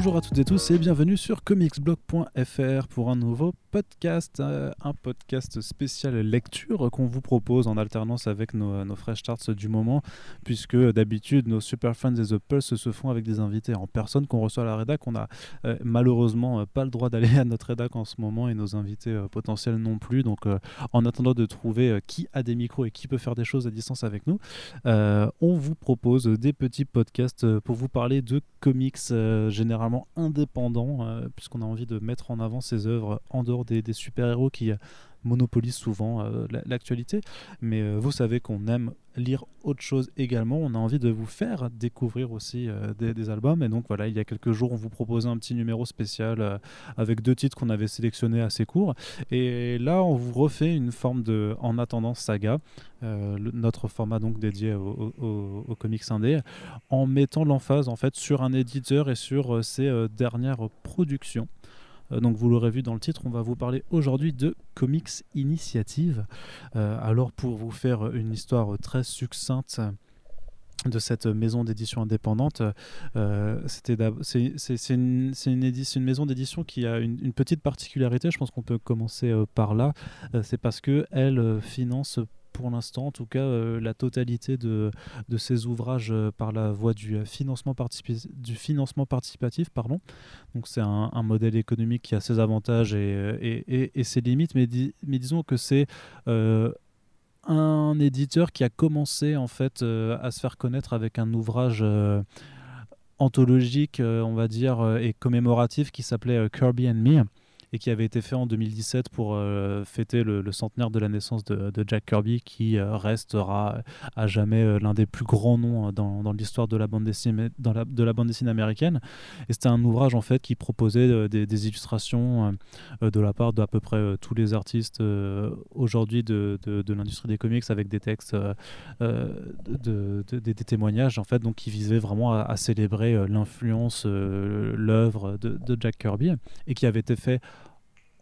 Bonjour à toutes et tous et bienvenue sur comicsblog.fr pour un nouveau podcast, euh, un podcast spécial lecture qu'on vous propose en alternance avec nos, nos fresh starts du moment, puisque d'habitude nos super fans et the pulse se font avec des invités en personne qu'on reçoit à la rédac. On a euh, malheureusement euh, pas le droit d'aller à notre rédac en ce moment et nos invités potentiels non plus. Donc en attendant de trouver qui a des micros et qui peut faire des choses à distance avec nous, on vous propose des petits podcasts pour vous parler de comics généralement indépendants, puisqu'on a envie de mettre en avant ces œuvres en dehors des, super-héros qui monopolisent souvent euh, l'actualité. Mais euh, vous savez qu'on aime lire autre chose également. On a envie de vous faire découvrir aussi euh, des, albums. Et donc voilà, il y a quelques jours, on vous proposait un petit numéro spécial avec deux titres qu'on avait sélectionnés assez courts. Et là, on vous refait une forme de En attendant saga, notre format donc dédié aux comics indés, en mettant l'emphase en fait sur un éditeur et sur ses dernières productions. Euh, donc vous l'aurez vu dans le titre, on va vous parler aujourd'hui de Comics Initiative. Euh, alors pour vous faire une histoire très succincte de cette maison d'édition indépendante. Euh, c'est une, une, maison d'édition qui a une, petite particularité, je pense qu'on peut commencer par là, c'est parce qu'elle finance pour l'instant, en tout cas, euh, la totalité de, de ces ouvrages euh, par la voie du euh, financement, du financement participatif. Pardon. Donc c'est un, modèle économique qui a ses avantages et, et, et, ses limites, mais, mais disons que c'est un éditeur qui a commencé en fait à se faire connaître avec un ouvrage anthologique, on va dire, et commémoratif qui s'appelait Kirby and Me et qui avait été fait en 2017 pour euh, fêter le, centenaire de la naissance de, Jack Kirby, qui euh, restera à jamais euh, l'un des plus grands noms dans, l'histoire de la bande dessinée, dans la, de la bande dessinée américaine. Et c'était un ouvrage en fait qui proposait des, illustrations de la part d'à peu près tous les artistes aujourd'hui de, de, l'industrie des comics avec des textes, de, des témoignages en fait, donc qui visaient vraiment à célébrer l'influence, l'œuvre de, Jack Kirby et qui avait été fait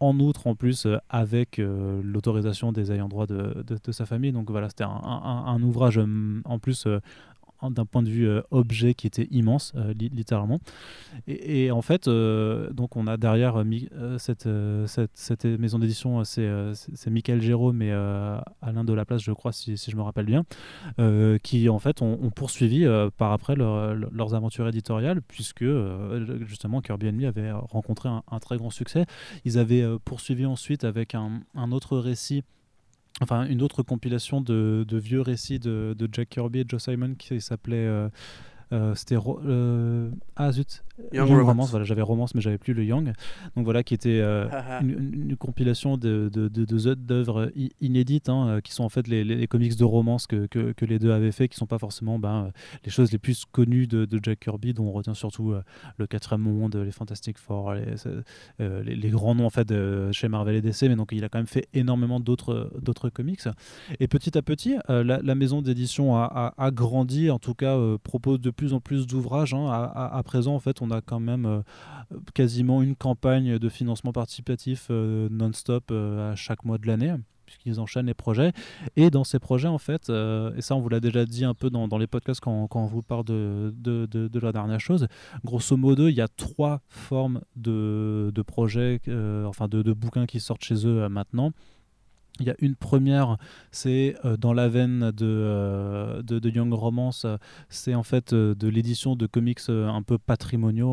en outre en plus euh, avec euh, l'autorisation des ayants droit de, sa famille. Donc voilà, c'était un, un, ouvrage euh, en plus d'un point de vue objet qui était immense, littéralement. Et, en fait, donc on a derrière cette, cette, cette, maison d'édition, c'est Michael Jérôme et Alain de la Place, je crois, si, si je me rappelle bien, qui en fait ont, poursuivi par après leurs aventures éditoriales, puisque justement Kirby Enemy avait rencontré un, un, très grand succès. Ils avaient poursuivi ensuite avec un, un autre récit enfin une autre compilation de, vieux récits de, de, Jack Kirby et Joe Simon qui s'appelait euh, euh, c'était euh, ah zut. Young, Romance. voilà j'avais Romance mais j'avais plus le Young. Donc voilà qui était euh, une, compilation de d'œuvres inédites hein, qui sont en fait les, les, comics de romance que, que, que, les deux avaient fait qui sont pas forcément ben, les choses les plus connues de, de, Jack Kirby dont on retient surtout le quatrième monde les Fantastic Four les, les, grands noms en fait de, chez Marvel et DC mais donc il a quand même fait énormément d'autres d'autres comics. Et petit à petit la, la, maison d'édition a, a, a, grandi en tout cas propose de plus en plus d'ouvrages. Hein. À, présent, en fait, on a quand même euh, quasiment une campagne de financement participatif euh, non-stop euh, à chaque mois de l'année puisqu'ils enchaînent les projets. Et dans ces projets, en fait, et ça on vous l'a déjà dit un peu dans, les podcasts quand, on vous parle de, de, la dernière chose, grosso modo, il y a trois formes de projets, enfin de, bouquins qui sortent chez eux maintenant. Il y a une première, c'est euh, dans la veine de, euh, de, Young Romance, c'est en fait euh, de l'édition de comics un peu patrimoniaux,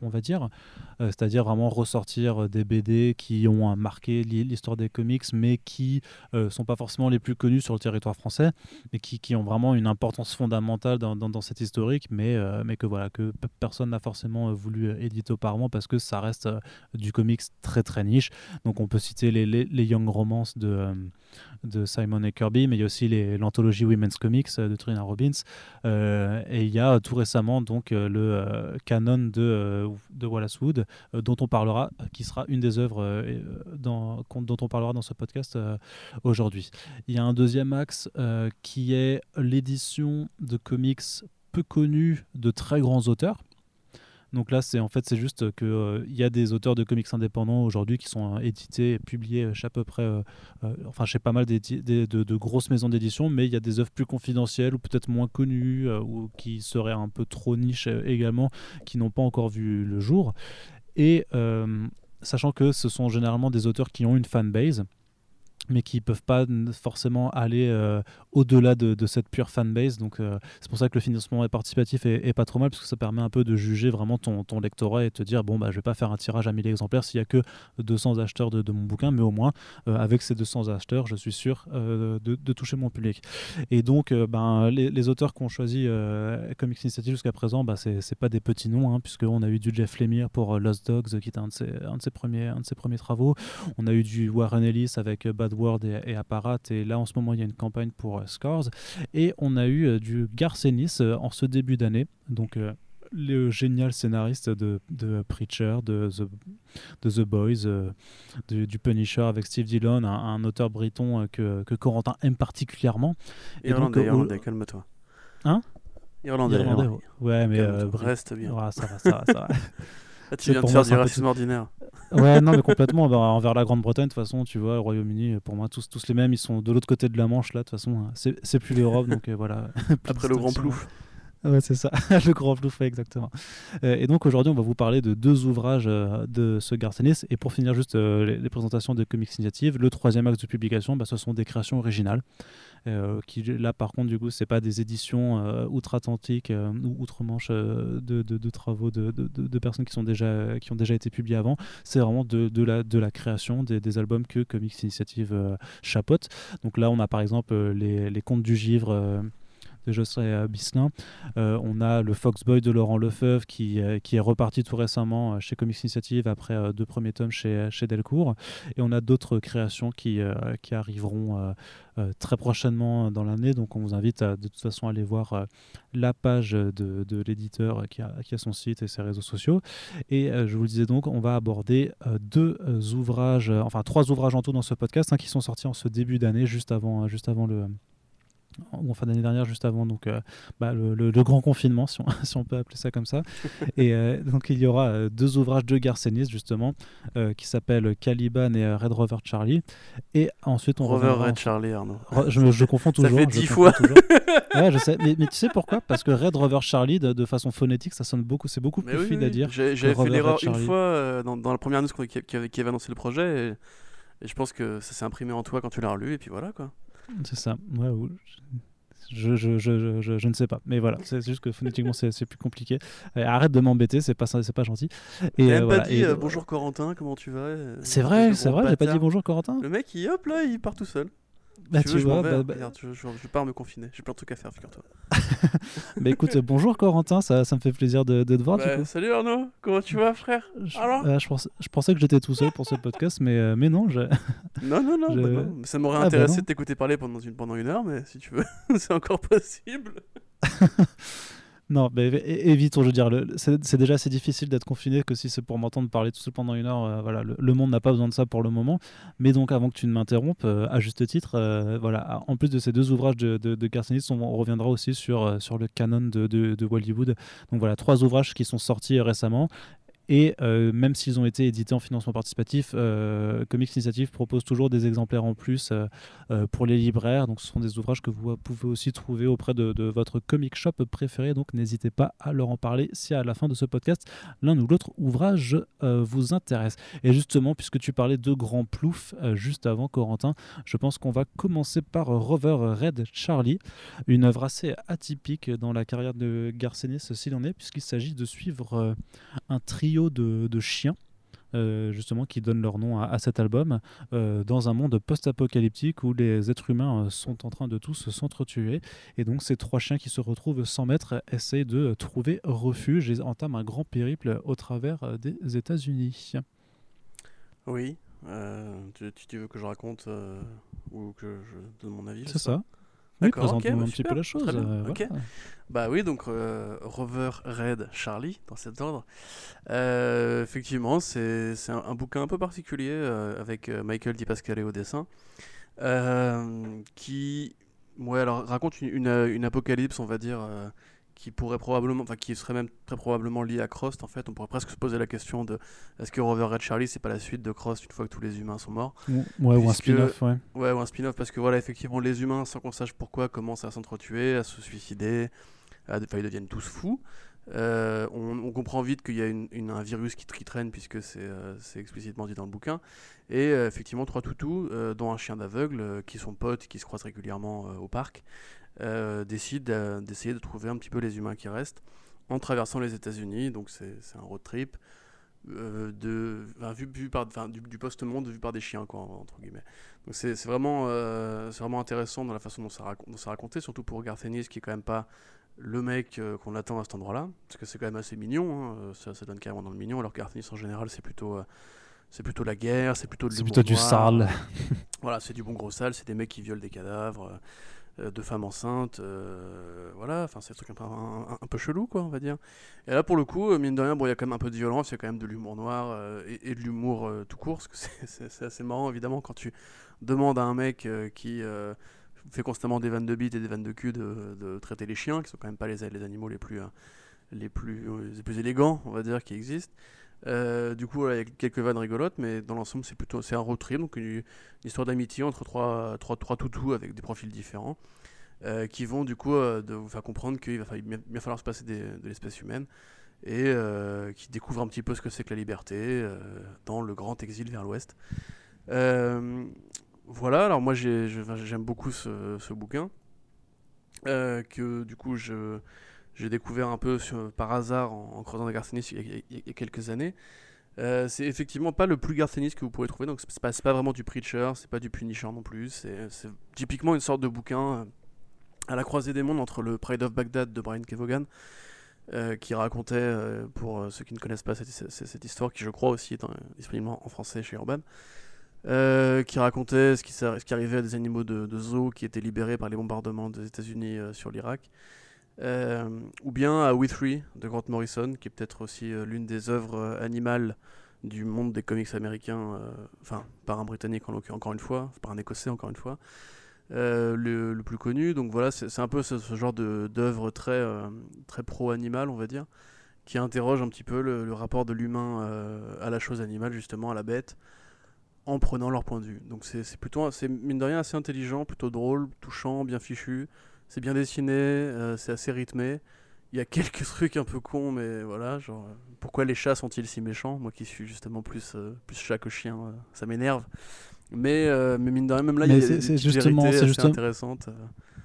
on, va dire. C'est-à-dire vraiment ressortir des BD qui ont marqué l'histoire des comics, mais qui ne sont pas forcément les plus connus sur le territoire français, et qui, ont vraiment une importance fondamentale dans, dans, cette historique, mais, mais que, voilà, que personne n'a forcément voulu éditer auparavant parce que ça reste du comics très très niche. Donc on peut citer les, les Young Romance de, euh, de Simon et Kirby, mais il y a aussi l'anthologie Women's Comics euh, de Trina Robbins. Euh, et il y a tout récemment donc le canon de, de Wallace Wood, dont on parlera, qui sera une des œuvres dont on parlera dans ce podcast aujourd'hui. Il y a un deuxième axe qui est l'édition de comics peu connus de très grands auteurs. Donc là, c'est en fait, c'est juste qu'il euh, y a des auteurs de comics indépendants aujourd'hui qui sont euh, édités et publiés chez à peu près, euh, enfin chez pas mal de, de, grosses maisons d'édition, mais il y a des œuvres plus confidentielles ou peut-être moins connues ou qui seraient un peu trop niches également, qui n'ont pas encore vu le jour. Et sachant que ce sont généralement des auteurs qui ont une fanbase mais qui peuvent pas forcément aller euh, au-delà de, cette pure fanbase. Donc euh, c'est pour ça que le financement participatif est, pas trop mal parce que ça permet un peu de juger vraiment ton, ton lectorat et te dire bon bah je vais pas faire un tirage à 1000 exemplaires s'il y a que 200 acheteurs de, mon bouquin, mais au moins euh, avec ces 200 acheteurs, je suis sûr de, toucher mon public. Et donc ben les, auteurs qui ont choisi Comics Initiative jusqu'à présent, bah, c'est pas des petits noms hein, puisqu'on a eu du Jeff Lemire pour Lost Dogs qui était un de ses, un de ses premiers un de ses premiers travaux. On a eu du Warren Ellis avec Bad Word et, Apparat. Et là, en ce moment, il y a une campagne pour euh, Scores. Et on a eu euh, du Garcenis euh, en ce début d'année. Donc, le génial scénariste de, de Preacher, de The, de The Boys, du Punisher avec Steve Dillon, un, auteur briton que, que, Corentin aime particulièrement. Irlandais, Irlandais calme-toi. Hein? Irlandais, Irlandais. Ouais, mais reste bien. ça va, ça va, ça va. Ah, tu viens de faire du racisme ordinaire. Ouais, non, mais complètement. Bah, envers la Grande-Bretagne, de toute façon, tu vois, le Royaume-Uni, pour moi, tous, tous les mêmes, ils sont de l'autre côté de la Manche, là, de toute façon, hein. c'est plus l'Europe, donc euh, voilà. Après le Grand Plouf. Ouais, c'est ça, le grand plouf, exactement. Euh, et donc aujourd'hui, on va vous parler de deux ouvrages euh, de ce Garcenis. Et pour finir juste les, présentations de Comics Initiative, le troisième axe de publication, bah, ce sont des créations originales. Euh, qui là par contre du coup c'est pas des éditions euh, outre-Atlantique euh, ou outre-Manche de, de, travaux de, de, personnes qui sont déjà qui ont déjà été publiés avant c'est vraiment de, la de la création des, des albums que Comics Initiative chapote donc là on a par exemple les, les contes du givre de Jocelyn Bislin. on a le Foxboy de Laurent Lefeuve qui, qui est reparti tout récemment chez Comics Initiative après deux premiers tomes chez, chez Delcourt. Et on a d'autres créations qui, qui arriveront euh, très prochainement dans l'année. Donc on vous invite de toute façon à aller voir euh, la page de, l'éditeur qui a, qui a, son site et ses réseaux sociaux. Et euh, je vous le disais donc, on va aborder deux ouvrages, enfin trois ouvrages en tout dans ce podcast hein, qui sont sortis en ce début d'année, juste avant, juste avant le ou en fin d'année dernière, juste avant donc, euh, bah, le, grand confinement, si on, si on, peut appeler ça comme ça. et euh, donc il y aura euh, deux ouvrages de Garcenis, justement, qui s'appellent Caliban et Red Rover Charlie. Et ensuite, on Rover Red Charlie, Arnaud. Je, je, confonds toujours. Ça fait dix fois. ouais, je sais. Mais, tu sais pourquoi? Parce que Red Rover Charlie, de, façon phonétique, ça sonne beaucoup, c'est beaucoup plus fluide à dire. J'avais fait l'erreur une fois dans, dans, la première news qui, qui, avait, annoncé le projet. Et, et je pense que ça s'est imprimé en toi quand tu l'as relu. Et puis voilà, quoi. C'est ça. Ouais, je, je, je, je, ne sais pas. Mais voilà, c'est juste que phonétiquement, c'est plus compliqué. arrête de m'embêter, c'est pas, pas gentil. Et euh, pas dit euh, bonjour Corentin, comment tu vas euh, C'est vrai, c'est vrai, j'ai pas dit bonjour Corentin. Le mec, il, hop là, il part tout seul. Bah, tu, vois, bah, bah. je, je, pars me confiner. J'ai plein de trucs à faire, figure-toi. bah écoute, bonjour Corentin, ça, ça me fait plaisir de, de te voir. du bah, coup. Salut Arnaud, comment tu vas, frère? Je, euh, je, pensais, je, pensais, que j'étais tout seul pour ce podcast, mais, euh, mais non. Je... Non, non, non, non. Ça m'aurait ah, intéressé de t'écouter parler pendant une, pendant une heure, mais si tu veux, c'est encore possible. Non, mais évitons, je veux dire, c'est déjà assez difficile d'être confiné que si c'est pour m'entendre parler tout seul pendant une heure. Euh, voilà, le, monde n'a pas besoin de ça pour le moment. Mais donc, avant que tu ne m'interrompes, euh, à juste titre, euh, voilà, en plus de ces deux ouvrages de, de, de on, reviendra aussi sur, sur le canon de, de, de Hollywood. Donc voilà, trois ouvrages qui sont sortis récemment et euh, même s'ils ont été édités en financement participatif, euh, Comics Initiative propose toujours des exemplaires en plus euh, pour les libraires. Donc ce sont des ouvrages que vous pouvez aussi trouver auprès de, votre comic shop préféré. Donc n'hésitez pas à leur en parler si à la fin de ce podcast, l'un ou l'autre ouvrage vous intéresse. Et justement, puisque tu parlais de Grand Plouf juste avant, Corentin, je pense qu'on va commencer par Rover Red Charlie, une œuvre assez atypique dans la carrière de Garcenis s'il en est, puisqu'il s'agit de suivre un trio de, chiens. Euh, justement qui donnent leur nom à, cet album euh, dans un monde post-apocalyptique où les êtres humains euh, sont en train de tous s'entretuer et donc ces trois chiens qui se retrouvent sans maître essayent de trouver refuge et entament un grand périple au travers des États-Unis. Oui, tu, tu, veux que je raconte ou que je donne mon avis C'est ça, oui, présente-nous un petit peu la chose. Euh, bah oui, donc euh, Rover Red Charlie, dans cet ordre. Euh, effectivement, c'est un, bouquin un peu particulier avec Michael Di Pasquale au dessin, qui ouais, alors, raconte une, une, apocalypse, on va dire, qui pourrait probablement, enfin qui serait même très probablement lié à Crost en fait. On pourrait presque se poser la question de est-ce que Rover Red Charlie c'est pas la suite de Crost une fois que tous les humains sont morts? Ouais, ou un spin-off, ouais. Ouais, ou un spin-off parce que voilà, effectivement, les humains, sans qu'on sache pourquoi, commencent à s'entretuer, à se suicider, à, enfin, ils deviennent tous fous. Euh, on, comprend vite qu'il y a une, un virus qui, traîne puisque euh, c'est explicitement dit dans le bouquin. Et euh, effectivement, trois toutous, dont un chien d'aveugle, qui sont potes, qui se croisent régulièrement au parc, décident d'essayer de trouver un petit peu les humains qui restent en traversant les États-Unis. Donc c'est un road trip. de, vu, par, du, post-monde vu par des chiens, quoi, entre guillemets. Donc c'est vraiment, c'est vraiment intéressant dans la façon dont ça, dont ça raconté, surtout pour Garth Ennis, qui est quand même pas le mec euh, qu'on attend à cet endroit-là, parce que c'est quand même assez mignon, hein, euh, ça, ça, donne carrément dans le mignon, alors qu'Artemis en général c'est plutôt, euh, c'est plutôt la guerre, c'est plutôt, c'est plutôt du sale. voilà, c'est du bon gros sale, c'est des mecs qui violent des cadavres de femmes enceintes, voilà, enfin c'est un truc un peu, un, peu, chelou quoi, on va dire. Et là pour le coup, mine de rien, bon il y a quand même un peu de violence, il y a quand même de l'humour noir et, de l'humour tout court, parce que c'est assez marrant évidemment quand tu demandes à un mec qui fait constamment des vannes de bite et des vannes de cul de, traiter les chiens, qui sont quand même pas les, les animaux les plus, euh, les, plus, euh, les plus élégants, on va dire, qui existent. Euh, du coup, il y a quelques vannes rigolotes, mais dans l'ensemble, c'est plutôt c'est un road trip, donc une, histoire d'amitié entre trois, trois, trois toutous avec des profils différents, qui vont du coup de vous faire comprendre qu'il va bien, falloir se passer de l'espèce humaine et qui découvrent un petit peu ce que c'est que la liberté dans le grand exil vers l'ouest. Voilà, alors moi j'aime beaucoup ce, bouquin, euh, que du coup j'ai découvert un peu par hasard en, creusant des Garcenis il, y a quelques années. Euh, c'est effectivement pas le plus Garcenis que vous pourrez trouver, donc c'est pas, pas vraiment du Preacher, c'est pas du Punisher non plus, c'est typiquement une sorte de bouquin euh, à la croisée des mondes entre le Pride of Baghdad de Brian Kevogan, qui racontait, pour ceux qui ne connaissent pas cette, histoire, qui je crois aussi est disponible en français chez Urban, euh, qui racontait ce qui, arrivait à des animaux de, zoo qui étaient libérés par les bombardements des États-Unis euh, sur l'Irak. Euh, ou bien à We Three de Grant Morrison, qui est peut-être aussi l'une des œuvres animales du monde des comics américains, enfin par un Britannique en encore une fois, par un Écossais encore une fois, le, plus connu. Donc voilà, c'est un peu ce, genre d'œuvre très, très pro-animal, on va dire, qui interroge un petit peu le, le rapport de l'humain à la chose animale, justement, à la bête en prenant leur point de vue. Donc c'est plutôt, c'est mine de rien assez intelligent, plutôt drôle, touchant, bien fichu. C'est bien dessiné, euh, c'est assez rythmé. Il y a quelques trucs un peu cons, mais voilà, genre euh, pourquoi les chats sont-ils si méchants? Moi qui suis justement plus, euh, plus chat que chien, ça m'énerve. Mais, mais mine de rien, même là, il y a des, justement, assez justement... intéressantes.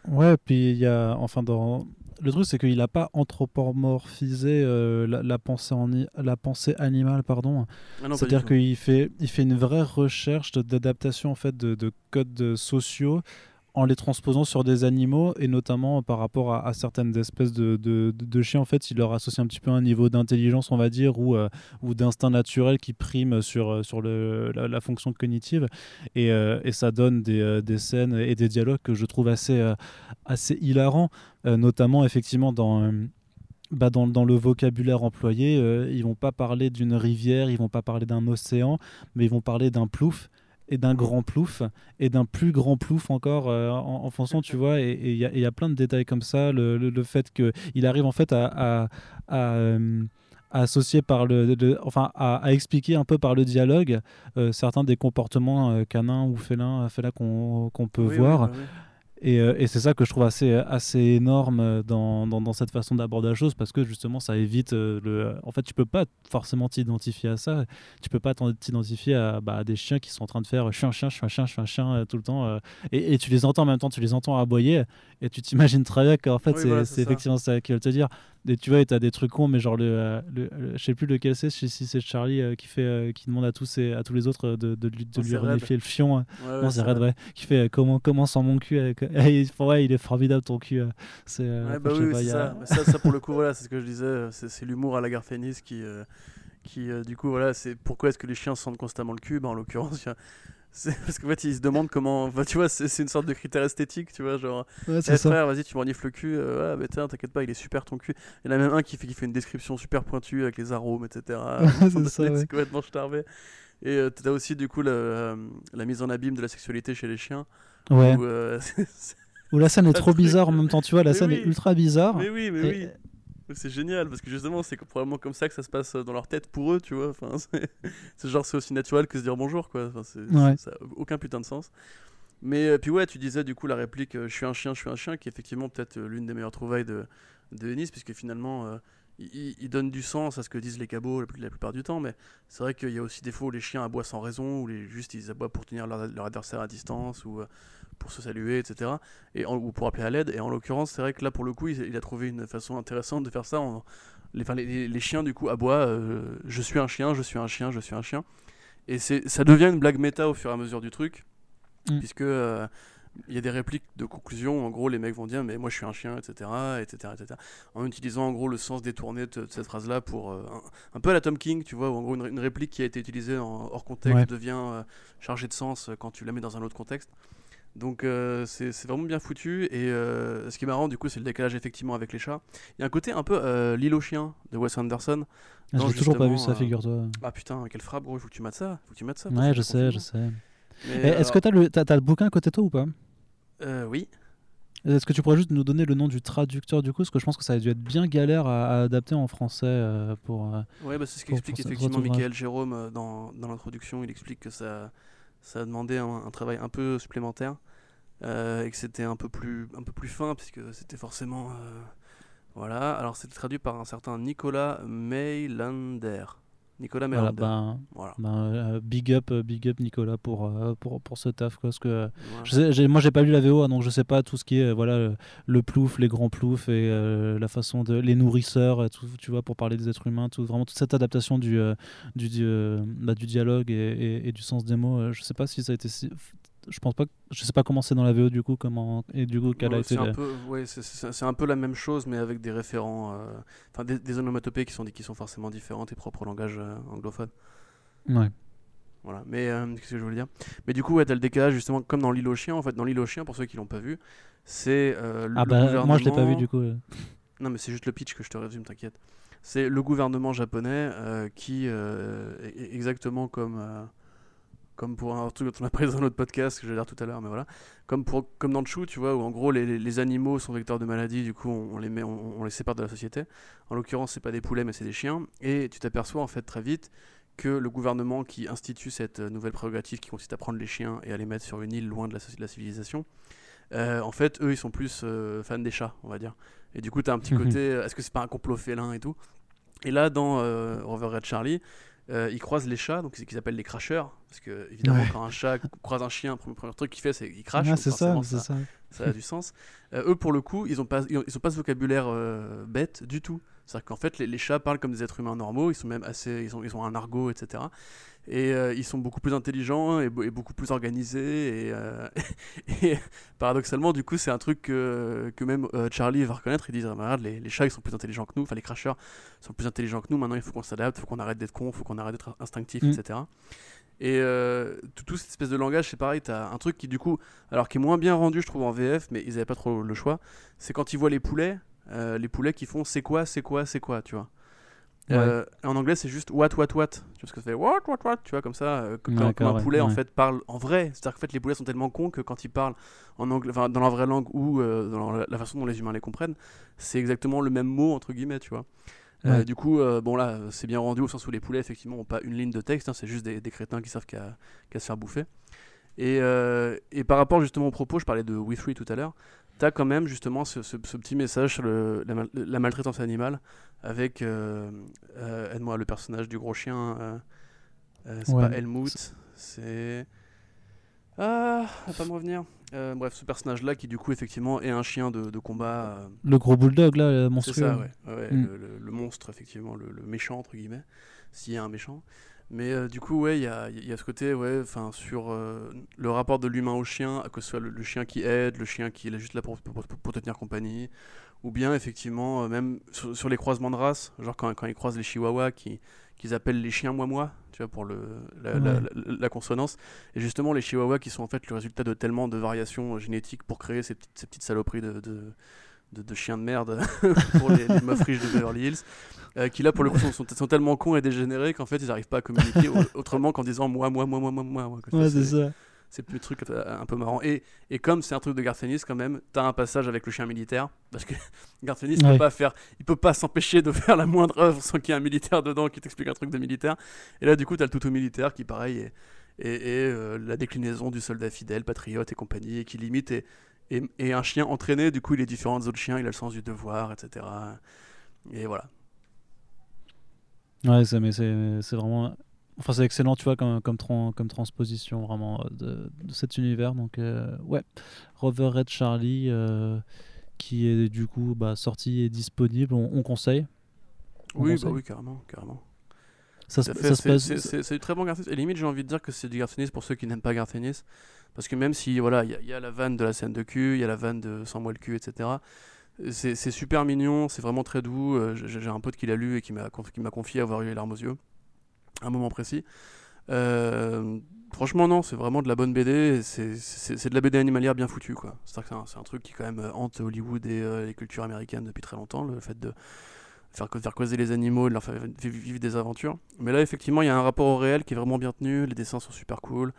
Ouais, puis il y a, enfin, dans, le truc, c'est qu'il n'a pas anthropomorphisé la, pensée en, la pensée animale, pardon. Ah C'est-à-dire qu'il fait, il fait une vraie recherche d'adaptation en fait de, de codes sociaux en les transposant sur des animaux et notamment par rapport à, certaines espèces de, chiens en fait il leur associe un petit peu un niveau d'intelligence on va dire ou, euh, ou d'instinct naturel qui prime sur, euh, sur la, fonction cognitive. Et, euh, ça donne des, scènes et des dialogues que je trouve assez, assez hilarants notamment effectivement dans bah dans, le vocabulaire employé, ils vont pas parler d'une rivière, ils vont pas parler d'un océan, mais ils vont parler d'un plouf et d'un grand plouf et d'un plus grand plouf encore euh, en, fonction tu vois et il y, y, a plein de détails comme ça. Le, le, fait qu'il arrive en fait à, à, à, euh, associer par le, enfin à, expliquer un peu par le dialogue euh, certains des comportements canins ou félins, félins qu'on peut voir et, c'est ça que je trouve assez, assez énorme dans, dans, cette façon d'aborder la chose parce que justement ça évite euh, le. En fait, tu peux pas forcément t'identifier à ça. Tu peux pas t'identifier à, bah, des chiens qui sont en train de faire je suis un chien, je suis un chien, je suis un chien euh, tout le temps. et, et, tu les entends en même temps, tu les entends aboyer et tu t'imagines très bien qu'en fait c'est effectivement ça qu'ils veulent te dire tu vois, tu as des trucs cons, mais genre, le, euh, le, je sais plus lequel c'est, si c'est Charlie euh, qui, fait, euh, qui demande à tous, à tous les autres de, de, lui, de lui le fion. Hein. non, c'est Red, ouais. Qui fait comment, comment sans mon cul. Avec... ouais, il est formidable ton cul. C'est, ouais, bah oui, ça. ça. ça. pour le coup, voilà, c'est ce que je disais, c'est l'humour à la Garfénis qui. qui du coup voilà c'est pourquoi est-ce que les chiens sentent constamment le cul? Bah, en l'occurrence parce qu'en fait, ils se demandent comment. tu vois, c'est une sorte de critère esthétique, tu vois. Genre, ouais, hey, frère, vas-y, tu m'enifles le cul. Euh, ouais, mais t'inquiète pas, il est super ton cul. Il y en a même un qui fait, qui fait une description super pointue avec les arômes, etc. c'est complètement starvé. Et euh, t'as aussi, du coup, la, euh, la, mise en abîme de la sexualité chez les chiens. Ouais. Où, où la scène est trop bizarre en même temps, tu vois. La scène est ultra bizarre. Mais oui, mais oui. C'est génial parce que justement, c'est probablement comme ça que ça se passe dans leur tête pour eux, tu vois. Enfin, c'est genre, c'est aussi naturel que se dire bonjour, quoi. Enfin, Ça n'a aucun putain de sens. Mais euh, puis ouais, tu disais du coup la réplique euh, Je suis un chien, je suis un chien, qui est effectivement peut-être euh, l'une des meilleures trouvailles de, de Ennis, puisque finalement, il, donne du sens à ce que disent les cabots la, plupart du temps. Mais c'est vrai qu'il y a aussi des fois où les chiens aboient sans raison, ou les, juste ils aboient pour tenir leur, leur adversaire à distance, ou pour se saluer, etc. Et ou pour appeler à l'aide. Et en l'occurrence, c'est vrai que là, pour le coup, il, a trouvé une façon intéressante de faire ça. les, les, chiens, du coup, aboient Je suis un chien, je suis un chien, je suis un chien. Et ça devient une blague méta au fur et à mesure du truc. Mm. puisque euh, il y a des répliques de conclusion. En gros, les mecs vont dire mais moi je suis un chien, etc., etc., etc. En utilisant en gros le sens détourné de, cette phrase-là pour euh, un, peu à la Tom King, tu vois, où en gros une, réplique qui a été utilisée en, hors contexte devient euh, chargée de sens quand tu la mets dans un autre contexte. Donc c'est vraiment bien foutu et ce qui est marrant du coup c'est le décalage effectivement avec les chats. Il y a un côté un peu l'île aux chiens de Wes Anderson. Ah, J'ai toujours pas vu ça, figure-toi. Ah putain, quelle frappe gros, faut que tu mates ça. Faut que tu mates ça ouais, je sais, je sais. Est-ce que tu as, le, as, le bouquin à côté de toi ou pas? Euh, Oui. Est-ce que tu pourrais juste nous donner le nom du traducteur du coup Parce que je pense que ça a dû être bien galère à, adapter en français euh, pour. Euh, oui, bah c'est ce qu'explique effectivement Michael Jérôme euh, dans, dans l'introduction. Il explique que ça, ça a demandé un, travail un peu supplémentaire et que c'était un peu plus un peu plus fin puisque c'était forcément voilà. Alors c'était traduit par un certain Nicolas Meilander. Nicolas Melander. Ben, voilà, ben, euh, big up, euh, big up Nicolas pour, euh, pour, pour ce taf. Quoi, parce que, je sais, moi, j'ai pas lu la VO, hein, donc je sais pas tout ce qui est voilà, le plouf, les grands ploufs et la façon de. les nourrisseurs, tout, tu vois, pour parler des êtres humains, tout, vraiment toute cette adaptation du, du, du, bah, du dialogue et, et, du sens des mots. je sais pas si ça a été je pense pas je sais pas comment c'est dans la VO du coup comment et du coup quelle a été c'est un, peu, la même chose mais avec des référents euh, enfin des, des, onomatopées qui sont qui sont forcément différentes et propres au langage euh, anglophone. Ouais. Voilà. Mais euh, qu'est-ce que je voulais dire? Mais du coup ouais t'as le décalage justement comme dans l'île aux chiens en fait dans l'île aux chiens pour ceux qui l'ont pas vu c'est ah bah moi je l'ai pas vu du coup non mais c'est juste le pitch que je te résume t'inquiète. C'est le gouvernement japonais qui exactement comme comme pour un truc dont on a parlé dans notre podcast que je vais dire tout à l'heure, mais voilà, comme, pour, comme dans le chou, tu vois, où en gros les, les, animaux sont vecteurs de maladies, du coup on, les met, on, les sépare de la société. En l'occurrence, c'est pas des poulets, mais c'est des chiens, et tu t'aperçois en fait très vite que le gouvernement qui institue cette euh, nouvelle prérogative qui consiste à prendre les chiens et à les mettre sur une île loin de la, de la civilisation, euh, en fait, eux ils sont plus euh, fans des chats, on va dire. Et du coup, tu as un petit côté, est-ce que c'est pas un complot félin et tout? Et là, dans Rover Red Charlie, euh, il croise les chats, donc c'est qu'ils appellent les cracheurs, parce que évidemment quand un chat croise un chien, le premier, truc qu'il fait c'est qu'il crache. c'est ça, ça, ça, ça. a du sens. Euh, eux pour le coup, ils ont pas, ils ont, pas ce vocabulaire euh, bête du tout. C'est-à-dire qu'en fait les, les, chats parlent comme des êtres humains normaux, ils sont même assez, ils ont, ils ont un argot, etc. Et euh, ils sont beaucoup plus intelligents et, beaucoup plus organisés. Et, euh, et, paradoxalement, du coup, c'est un truc que, que même euh, Charlie va reconnaître. Il dit regarde, les, les, chats ils sont plus intelligents que nous, enfin les crashers sont plus intelligents que nous. Maintenant, il faut qu'on s'adapte, il faut qu'on arrête d'être con, il faut qu'on arrête d'être instinctif, mm. etc. Et tout, tout, cette espèce de langage, c'est pareil. T'as un truc qui, du coup, alors qui est moins bien rendu, je trouve, en VF, mais ils avaient pas trop le choix. C'est quand ils voient les poulets, les poulets qui font c'est quoi, c'est quoi, c'est quoi, tu vois. Euh, en anglais, c'est juste what, what, what. Tu vois ce que ça fait? What, what, what? Tu vois, comme ça, euh, comme, un poulet en fait parle en vrai. C'est-à-dire qu'en fait, les poulets sont tellement cons que quand ils parlent en anglais, dans la vraie langue ou euh, dans la, façon dont les humains les comprennent, c'est exactement le même mot, entre guillemets, tu vois. du coup, bon là, c'est bien rendu au sens où les poulets, effectivement, n'ont pas une ligne de texte, hein, c'est juste des, crétins qui savent qu'à se faire bouffer. Et, et, par rapport justement au propos, je parlais de We Free tout à l'heure, t'as quand même justement ce, ce, petit message sur le, la, maltraitance animale avec, euh, euh, aide-moi, le personnage du gros chien. Euh, c'est pas Helmut, c'est. Ah, va pas me revenir. bref, ce personnage-là qui, du coup, effectivement, est un chien de, de combat. Le gros bulldog, là, monstrueux. C'est ça, ouais. Mm. le, le, monstre, effectivement, le, méchant, entre guillemets, s'il y a un méchant. Mais du coup, ouais, il y a, y a, ce côté, ouais, enfin, sur le rapport de l'humain au chien, que ce soit le, chien qui aide, le chien qui est juste là pour, pour, pour te tenir compagnie, ou bien effectivement, euh, même sur, les croisements de races, genre quand, quand ils croisent les chihuahuas qui, qu'ils appellent les chiens moi-moi, tu vois, pour le, la, consonance. Et justement, les chihuahuas qui sont en fait le résultat de tellement de variations génétiques pour créer ces petites, ces petites saloperies de, de, de, chiens de merde pour les, meufs riches de Beverly Hills, euh, qui là pour le coup sont, sont, tellement cons et dégénérés qu'en fait ils n'arrivent pas à communiquer autrement qu'en disant moi, moi, moi, moi, moi, moi. ouais, c'est ça. ces petits trucs euh, un peu marrants. Et, et comme c'est un truc de Garth Ennis, quand même, t'as un passage avec le chien militaire. Parce que Garth Ennis, peut pas faire, il peut pas s'empêcher de faire la moindre œuvre sans qu'il y ait un militaire dedans qui t'explique un truc de militaire. Et là, du coup, t'as le toutou militaire qui, pareil, est, et, euh, la déclinaison du soldat fidèle, patriote et compagnie, et qui limite est, et, un chien entraîné, du coup il est différent des autres chiens, il a le sens du devoir, etc. Et voilà. Ouais, mais c'est vraiment. Enfin, c'est excellent, tu vois, comme, comme, comme transposition vraiment de, cet univers. Donc, euh, ouais, Rover Red Charlie, euh, qui est du coup bah, sorti et disponible, on, conseille. oui, bah oui, carrément, carrément. Ça, c'est du très bon Garth Et limite, j'ai envie de dire que c'est du Garth pour ceux qui n'aiment pas Garth Parce que même si, voilà, il y, a la vanne de la scène de cul, il y a la vanne de Sans moi le cul, etc. C'est super mignon, c'est vraiment très doux. Euh, j'ai un pote qui l'a lu et qui m'a confié avoir eu les larmes aux yeux à un moment précis. Euh, franchement, non, c'est vraiment de la bonne BD. C'est de la BD animalière bien foutue, quoi. C'est un, truc qui, quand même, hante Hollywood et euh, les cultures américaines depuis très longtemps. Le fait de faire, faire causer les animaux, de leur faire vivre des aventures. Mais là, effectivement, il y a un rapport au réel qui est vraiment bien tenu, les dessins sont super cool.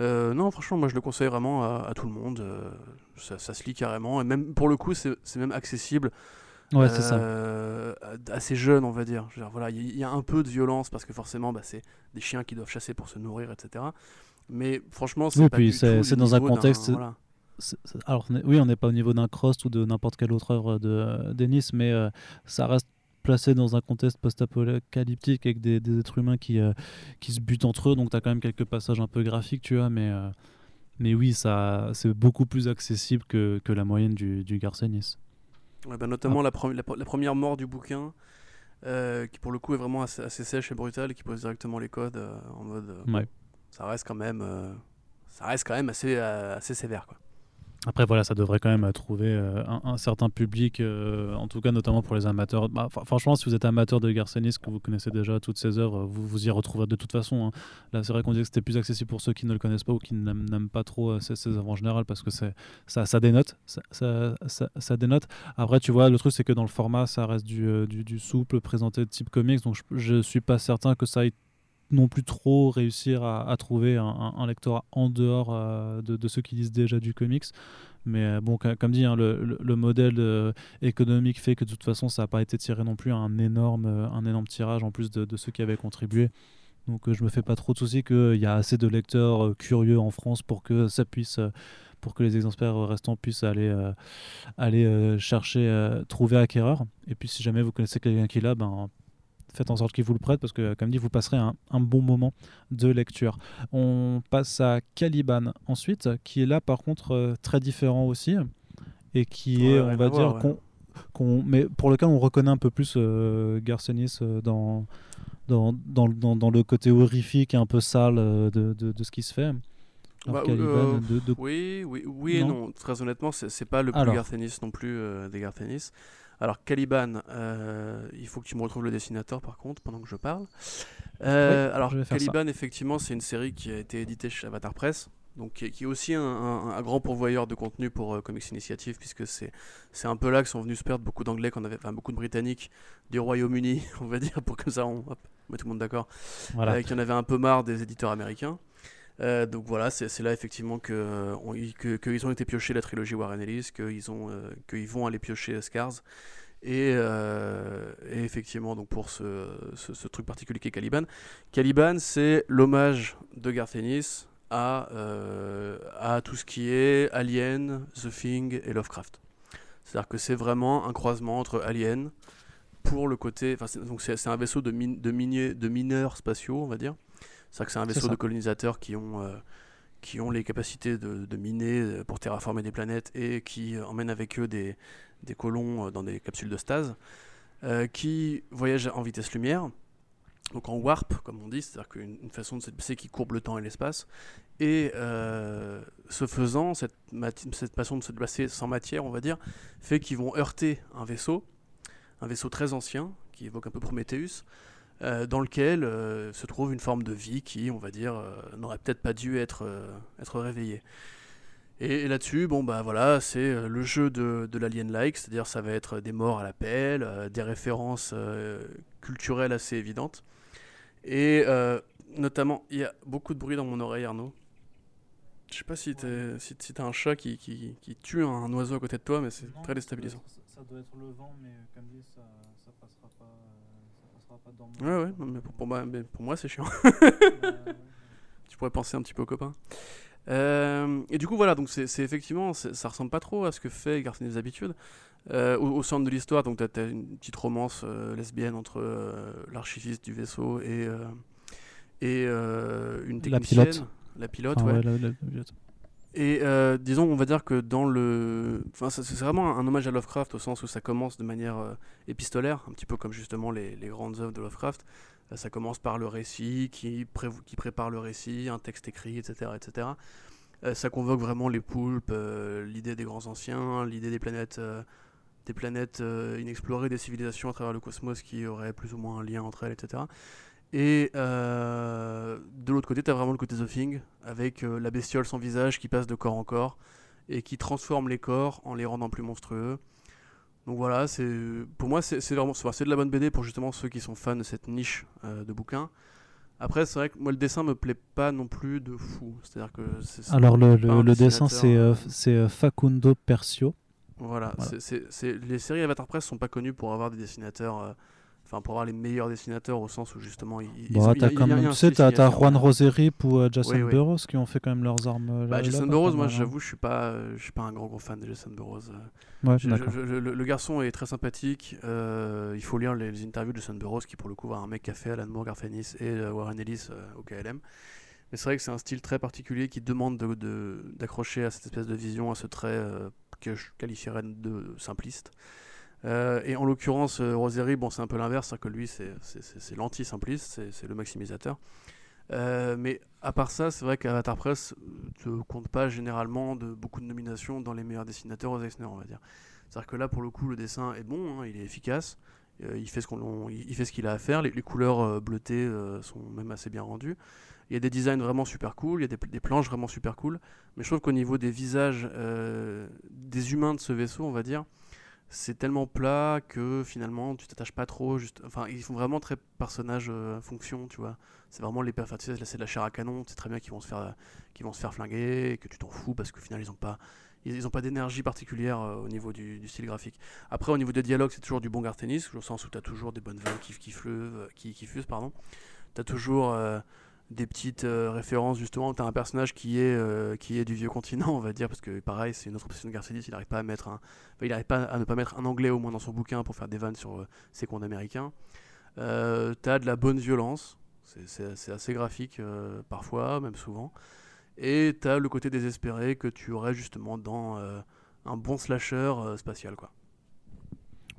Euh, non, franchement, moi je le conseille vraiment à, tout le monde. Euh, ça, se lit carrément. Et même pour le coup, c'est même accessible. Ouais, c'est ça. Euh, assez jeune, on va dire. voilà, il y, a un peu de violence parce que forcément, bah, c'est des chiens qui doivent chasser pour se nourrir, etc. Mais franchement, c'est oui, puis c'est dans un contexte. Alors, oui, on n'est pas au niveau d'un Crost ou de n'importe quelle autre œuvre de Denis, mais ça reste placé dans un contexte post-apocalyptique avec des, êtres humains qui, euh, qui se butent entre eux. Donc tu as quand même quelques passages un peu graphiques, tu vois, mais, euh, mais oui, ça, c'est beaucoup plus accessible que, que la moyenne du, du Garcenis. Ouais, bah notamment ah. la, la, première mort du bouquin, euh, qui pour le coup est vraiment assez, sèche et brutale, et qui pose directement les codes en mode. ouais. Ça reste quand même, ça reste quand même assez, assez sévère, quoi. Après, voilà, ça devrait quand même trouver euh, un, certain public, euh, en tout cas notamment pour les amateurs. Bah, franchement, si vous êtes amateur de Garcenis, que vous connaissez déjà toutes ses œuvres, vous vous y retrouverez de toute façon. Hein. Là, c'est vrai qu'on disait que c'était plus accessible pour ceux qui ne le connaissent pas ou qui n'aiment pas trop euh, ses, œuvres en général, parce que ça, dénote. Ça, dénote. Après, tu vois, le truc, c'est que dans le format, ça reste du, souple présenté de type comics, donc je, ne suis pas certain que ça aille non plus trop réussir à, trouver un, lecteur en dehors euh, de, ceux qui lisent déjà du comics. Mais euh, bon, comme dit, hein, le, modèle euh, économique fait que de toute façon, ça n'a pas été tiré non plus un énorme, un énorme tirage en plus de, ceux qui avaient contribué. Donc je me fais pas trop de soucis qu'il y a assez de lecteurs curieux en France pour que ça puisse pour que les exemplaires restants puissent aller, aller chercher, trouver acquéreur. Et puis si jamais vous connaissez quelqu'un qui l'a, ben, faites en sorte qu'il vous le prête parce que, comme dit, vous passerez un, bon moment de lecture. On passe à Caliban ensuite, qui est là par contre euh, très différent aussi et qui est, on va dire, qu'on, mais pour lequel on reconnaît un peu plus euh, Garcenis euh, dans, dans, dans, dans, le côté horrifique et un peu sale euh, de, de, ce qui se fait. Bah, de, Oui, oui, oui et non. Très honnêtement, c'est, pas le plus Garcenis non plus des Garcenis. Alors, Caliban, euh, il faut que tu me retrouves le dessinateur par contre pendant que je parle. Euh, alors, Caliban, effectivement, c'est une série qui a été éditée chez Avatar Press, donc qui, est aussi un, grand pourvoyeur de contenu pour euh, Comics Initiative, puisque c'est un peu là que sont venus se perdre beaucoup d'anglais, qu'on avait, enfin, beaucoup de britanniques du Royaume-Uni, on va dire, pour que ça, on, met tout le monde d'accord, voilà. qui en avait un peu marre des éditeurs américains. Euh, donc voilà, c'est là effectivement qu'ils euh, que, que, ont été piochés la trilogie Warren Ellis, qu'ils euh, vont aller piocher Scars. Et, et, effectivement, donc pour ce, truc particulier qui est Caliban, Caliban c'est l'hommage de Garth Ennis à, tout ce qui est Alien, The Thing et Lovecraft. C'est-à-dire que c'est vraiment un croisement entre Alien pour le côté. Donc c'est un vaisseau de mineurs spatiaux, on va dire c'est que c'est un vaisseau de colonisateurs qui ont, euh, qui ont les capacités de, miner euh, pour terraformer des planètes et qui emmènent avec eux des, des colons euh, dans des capsules de stase, qui voyagent en vitesse lumière, donc en warp, comme on dit, c'est-à-dire qu'une façon de se déplacer qui courbe le temps et l'espace. Et ce faisant, cette, cette façon de se déplacer sans matière, on va dire, fait qu'ils vont heurter un vaisseau, un vaisseau très ancien, qui évoque un peu Prometheus, euh, dans lequel euh, se trouve une forme de vie qui, on va dire, euh, n'aurait peut-être pas dû être, être réveillée. Et, là-dessus, bon bah voilà, c'est le jeu de, de l'alien-like, c'est-à-dire ça va être des morts à l'appel, des références culturelles assez évidentes. Et notamment, il y a beaucoup de bruit dans mon oreille, Arnaud. Je sais pas si t'es si, si t'as un chat qui, qui, qui tue un oiseau à côté de toi, mais c'est très déstabilisant. Ça, doit être le vent, mais comme dit, ça, ça passera pas, ça passera pas dans mon Ouais, ouais, non, mais pour, pour moi, mais pour moi c'est chiant. tu pourrais penser un petit peu aux copains. Euh, et du coup, voilà, donc c'est effectivement, ça ressemble pas trop à ce que fait Garçon des Habitudes. Euh, au, au centre de l'histoire, donc t'as as une petite romance euh, lesbienne entre euh, l'archiviste du vaisseau et, euh, et euh, une La technicienne. pilote. La pilote, Ah ouais. ouais, la- la- la- Et euh, disons, on va dire que dans le. Enfin, c'est vraiment un hommage à Lovecraft au sens où ça commence de manière euh, épistolaire, un petit peu comme justement les, grandes œuvres de Lovecraft. Euh, ça commence par le récit qui, prépare le récit, un texte écrit, etc. etc. Ça convoque vraiment les poulpes, l'idée des grands anciens, l'idée des planètes, des planètes inexplorées, des civilisations à travers le cosmos qui auraient plus ou moins un lien entre elles, etc. Et euh, de l'autre côté, tu as vraiment le côté The Thing, avec euh, la bestiole sans visage qui passe de corps en corps et qui transforme les corps en les rendant plus monstrueux. Donc voilà, c'est pour moi c'est vraiment c'est de la bonne BD pour justement ceux qui sont fans de cette niche euh, de bouquins. Après, c'est vrai que moi le dessin me plaît pas non plus de fou. C'est-à-dire que Alors le, dessin c'est Facundo Percio. Voilà, Voilà. c'est- les séries Avatar Press sont pas connues pour avoir des dessinateurs, enfin pour avoir les meilleurs dessinateurs au sens où justement ils, ils Bon, ont- quand même, tu sais, t'as signature. Juan Roserip ou euh, Jason Oui, oui. Burroughs qui ont fait quand même leurs armes. euh, Bah, là- Jason là-bas, Burroughs, moi j'avoue, je suis pas, je suis pas un grand gros fan de Jason Burroughs. euh. Ouais, Je- je- le, le garçon est très sympathique. euh, il faut lire les, les interviews de Jason Burroughs, qui pour le coup va un mec qui a fait Alan Moore, Garth Ennis et Warren Ellis euh, au KLM. Mais c'est vrai que c'est un style très particulier qui demande de- de- d'accrocher à cette espèce de vision, à ce trait euh, que je qualifierais de simpliste. Euh, et en l'occurrence, euh, bon, c'est un peu l'inverse, c'est-à-dire que lui, c'est- l'anti-simpliste, c'est le maximisateur. Euh, mais à part ça, c'est vrai qu'Avatar Press ne compte pas généralement de beaucoup de nominations dans les meilleurs dessinateurs aux Eisner, on va dire. C'est-à-dire que là, pour le coup, le dessin est bon, hein, il est efficace, euh, il fait ce qu'il a à faire, les, couleurs bleutées sont même assez bien rendues. Il y a des designs vraiment super cool, il y a des, planches vraiment super cool, mais je trouve qu'au niveau des visages des humains de ce vaisseau, on va dire, c'est tellement plat que finalement tu t'attaches pas trop. Juste, enfin, ils font vraiment très personnage euh, fonction, tu vois. C'est vraiment les personnes, tu c'est de la chair à canon. C'est très bien qu'ils vont se faire, qu'ils vont se faire flinguer, et que tu t'en fous parce qu'au final ils ont pas, ils, ont pas d'énergie particulière euh, au niveau du, style graphique. Après, au niveau des dialogues, c'est toujours du bon Gartenis, au sens où tu as toujours des bonnes vannes qui, qui, qui, fusent, pardon. Tu as toujours euh, des petites euh, références, justement. Tu as un personnage qui est, euh, qui est du vieux continent, on va dire, parce que pareil, c'est une autre obsession de Garcenis, il n'arrive pas à n'arrive pas à ne pas mettre un anglais au moins dans son bouquin pour faire des vannes sur euh, ses contes américains. Tu as de la bonne violence, c'est- assez graphique parfois, même souvent. Et tu as le côté désespéré que tu aurais justement dans un bon slasher spatial, quoi.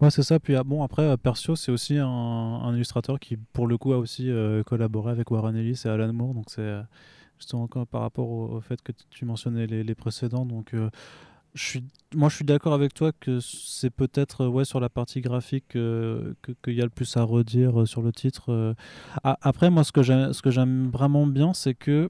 Ouais, c'est ça. Puis ah, bon, après, euh, Percio, c'est aussi un, illustrateur qui, pour le coup, a aussi euh, collaboré avec Warren Ellis et Alan Moore. Donc, c'est euh, justement encore par rapport au, fait que tu mentionnais les, précédents. Donc, euh, je suis, moi, je suis d'accord avec toi que c'est peut-être euh, ouais, sur la partie graphique euh, qu'il y a le plus à redire euh, sur le titre. euh. Après, moi, ce que j'aime vraiment bien, c'est que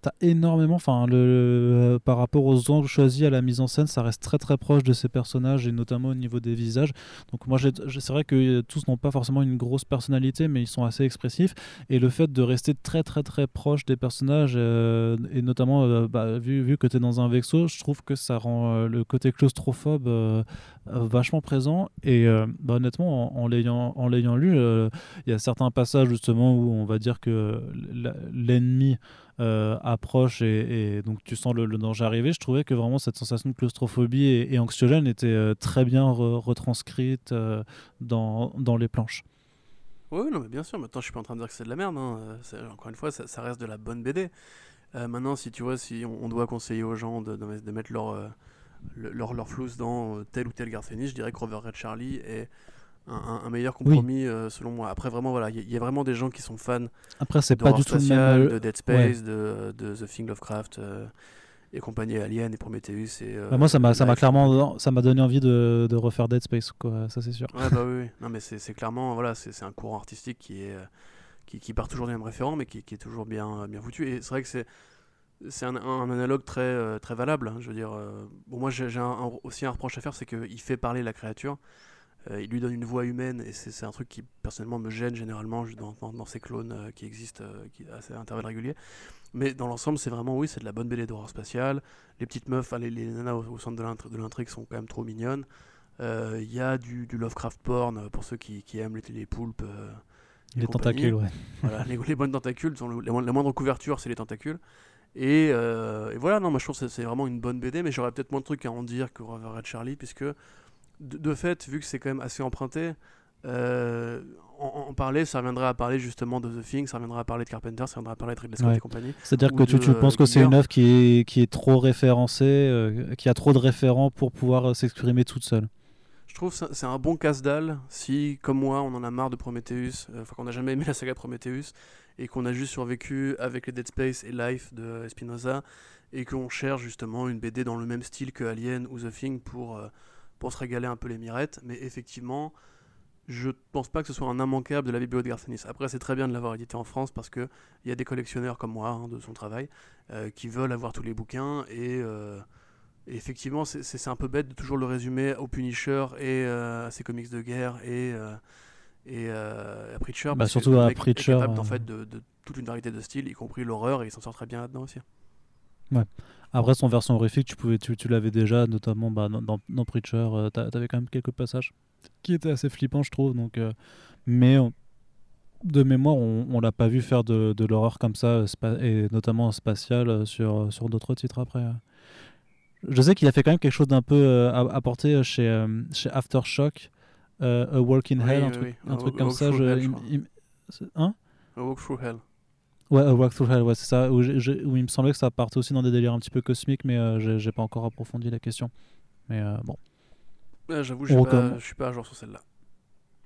T'as énormément, enfin, le, par rapport aux angles choisis à la mise en scène, ça reste très très proche de ces personnages et notamment au niveau des visages. Donc moi, c'est vrai que euh, tous n'ont pas forcément une grosse personnalité, mais ils sont assez expressifs. Et le fait de rester très très très proche des personnages, euh, et notamment euh, bah, vu, vu que tu es dans un vaisseau, je trouve que ça rend le côté claustrophobe vachement présent. Et bah, honnêtement, en, en l'ayant lu, il y a certains passages justement où on va dire que l'ennemi approche et, donc tu sens le, danger arriver. Je trouvais que vraiment cette sensation de claustrophobie et, anxiogène était euh, très bien re- retranscrite euh, dans, dans les planches. Oui, non, mais bien sûr. Maintenant, je suis pas en train de dire que c'est de la merde. hein. Euh, Encore une fois, ça, reste de la bonne BD. Euh, maintenant, si tu vois, si on, doit conseiller aux gens de, mettre leur, euh, le- leur, leur flouze dans euh, tel ou tel Garcenis, je dirais que Rover Red Charlie est un, meilleur compromis euh, selon moi. Après, vraiment, voilà, il y, a- il y a vraiment des gens qui sont fans Après, c'est pas du tout le même. de Dead Space, de, de The Thing Lovecraft euh, et compagnie Alien et Prometheus. Et, euh, Bah, moi, ça m'a ça m'a clairement ça m'a donné envie de, de refaire Dead Space, quoi. Ça, c'est sûr. Ouais, bah oui, oui. Non, mais c'est c'est clairement, voilà, c'est c'est un courant artistique qui est. euh, Qui, qui part toujours du même référent, mais qui, qui est toujours bien, bien foutu. Et c'est vrai que c'est c'est un, un analogue très, euh, très valable. hein. Je veux dire, euh, bon, moi j'ai aussi un reproche à faire, c'est qu'il fait parler la créature. Il lui donne une voix humaine et c'est un truc qui personnellement me gêne généralement dans, dans, ces clones qui existent qui, à intervalles réguliers. Mais dans l'ensemble, c'est vraiment, oui, c'est de la bonne BD d'horreur spatiale. Les petites meufs, les, les nanas au, centre de l'intrigue sont quand même trop mignonnes. Il y a du, du, Lovecraft porn pour ceux qui, qui aiment les, les poulpes. les tentacules, ouais. voilà, les, les, bonnes tentacules, sont la moindre couverture, c'est les tentacules. Euh, et, voilà, non, moi je trouve que c'est vraiment une bonne BD, mais j'aurais peut-être moins de trucs à en dire que Red Charlie, puisque de, fait, vu que c'est quand même assez emprunté, euh, en, parler, ça reviendrait à parler justement de The Thing, ça reviendrait à parler de Carpenter, ça reviendrait à parler de Ridley Scott et compagnie. C'est-à-dire que tu, tu, penses que c'est une œuvre qui est, qui est trop référencée, euh, qui a trop de référents pour pouvoir s'exprimer toute seule? Je trouve que c'est un bon casse-dalle si, comme moi, on en a marre de Prometheus, enfin qu'on n'a jamais aimé la saga Prometheus, et qu'on a juste survécu avec les Dead Space et Life de Espinosa et qu'on cherche justement une BD dans le même style que Alien ou The Thing pour, euh, pour se régaler un peu les mirettes. Mais effectivement, je pense pas que ce soit un immanquable de la bibliothèque de Garcenis. Après, c'est très bien de l'avoir édité en France parce qu'il y a des collectionneurs comme moi, hein, de son travail, euh, qui veulent avoir tous les bouquins et. Euh, effectivement, c'est un peu bête de toujours le résumer au Punisher et à ses comics de guerre et, et euh, à Preacher. Bah, surtout à Preacher. Est capable, en fait, de, toute une variété de styles, y compris l'horreur, et il s'en sort très bien là-dedans aussi. Ouais. Après, son version horrifique, tu, pouvais, tu, tu l'avais déjà, notamment bah, dans, dans, Preacher, euh, tu avais quand même quelques passages qui étaient assez flippants, je trouve. Donc, euh, mais de mémoire, on, on l'a pas vu faire de, de l'horreur comme ça, et notamment spatiale, sur, sur d'autres titres après. Je sais qu'il a fait quand même quelque chose d'un peu apporté chez, chez Aftershock, euh, A Walk in Hell, un truc, un truc comme ça. Je, hein? A Walk Through Hell. Ouais, A Walk Through Hell, ouais, c'est ça. Où, où, il me semblait que ça partait aussi dans des délires un petit peu cosmiques, mais euh, j'ai pas encore approfondi la question. Mais euh, bon. J'avoue, je suis pas à jour sur celle-là.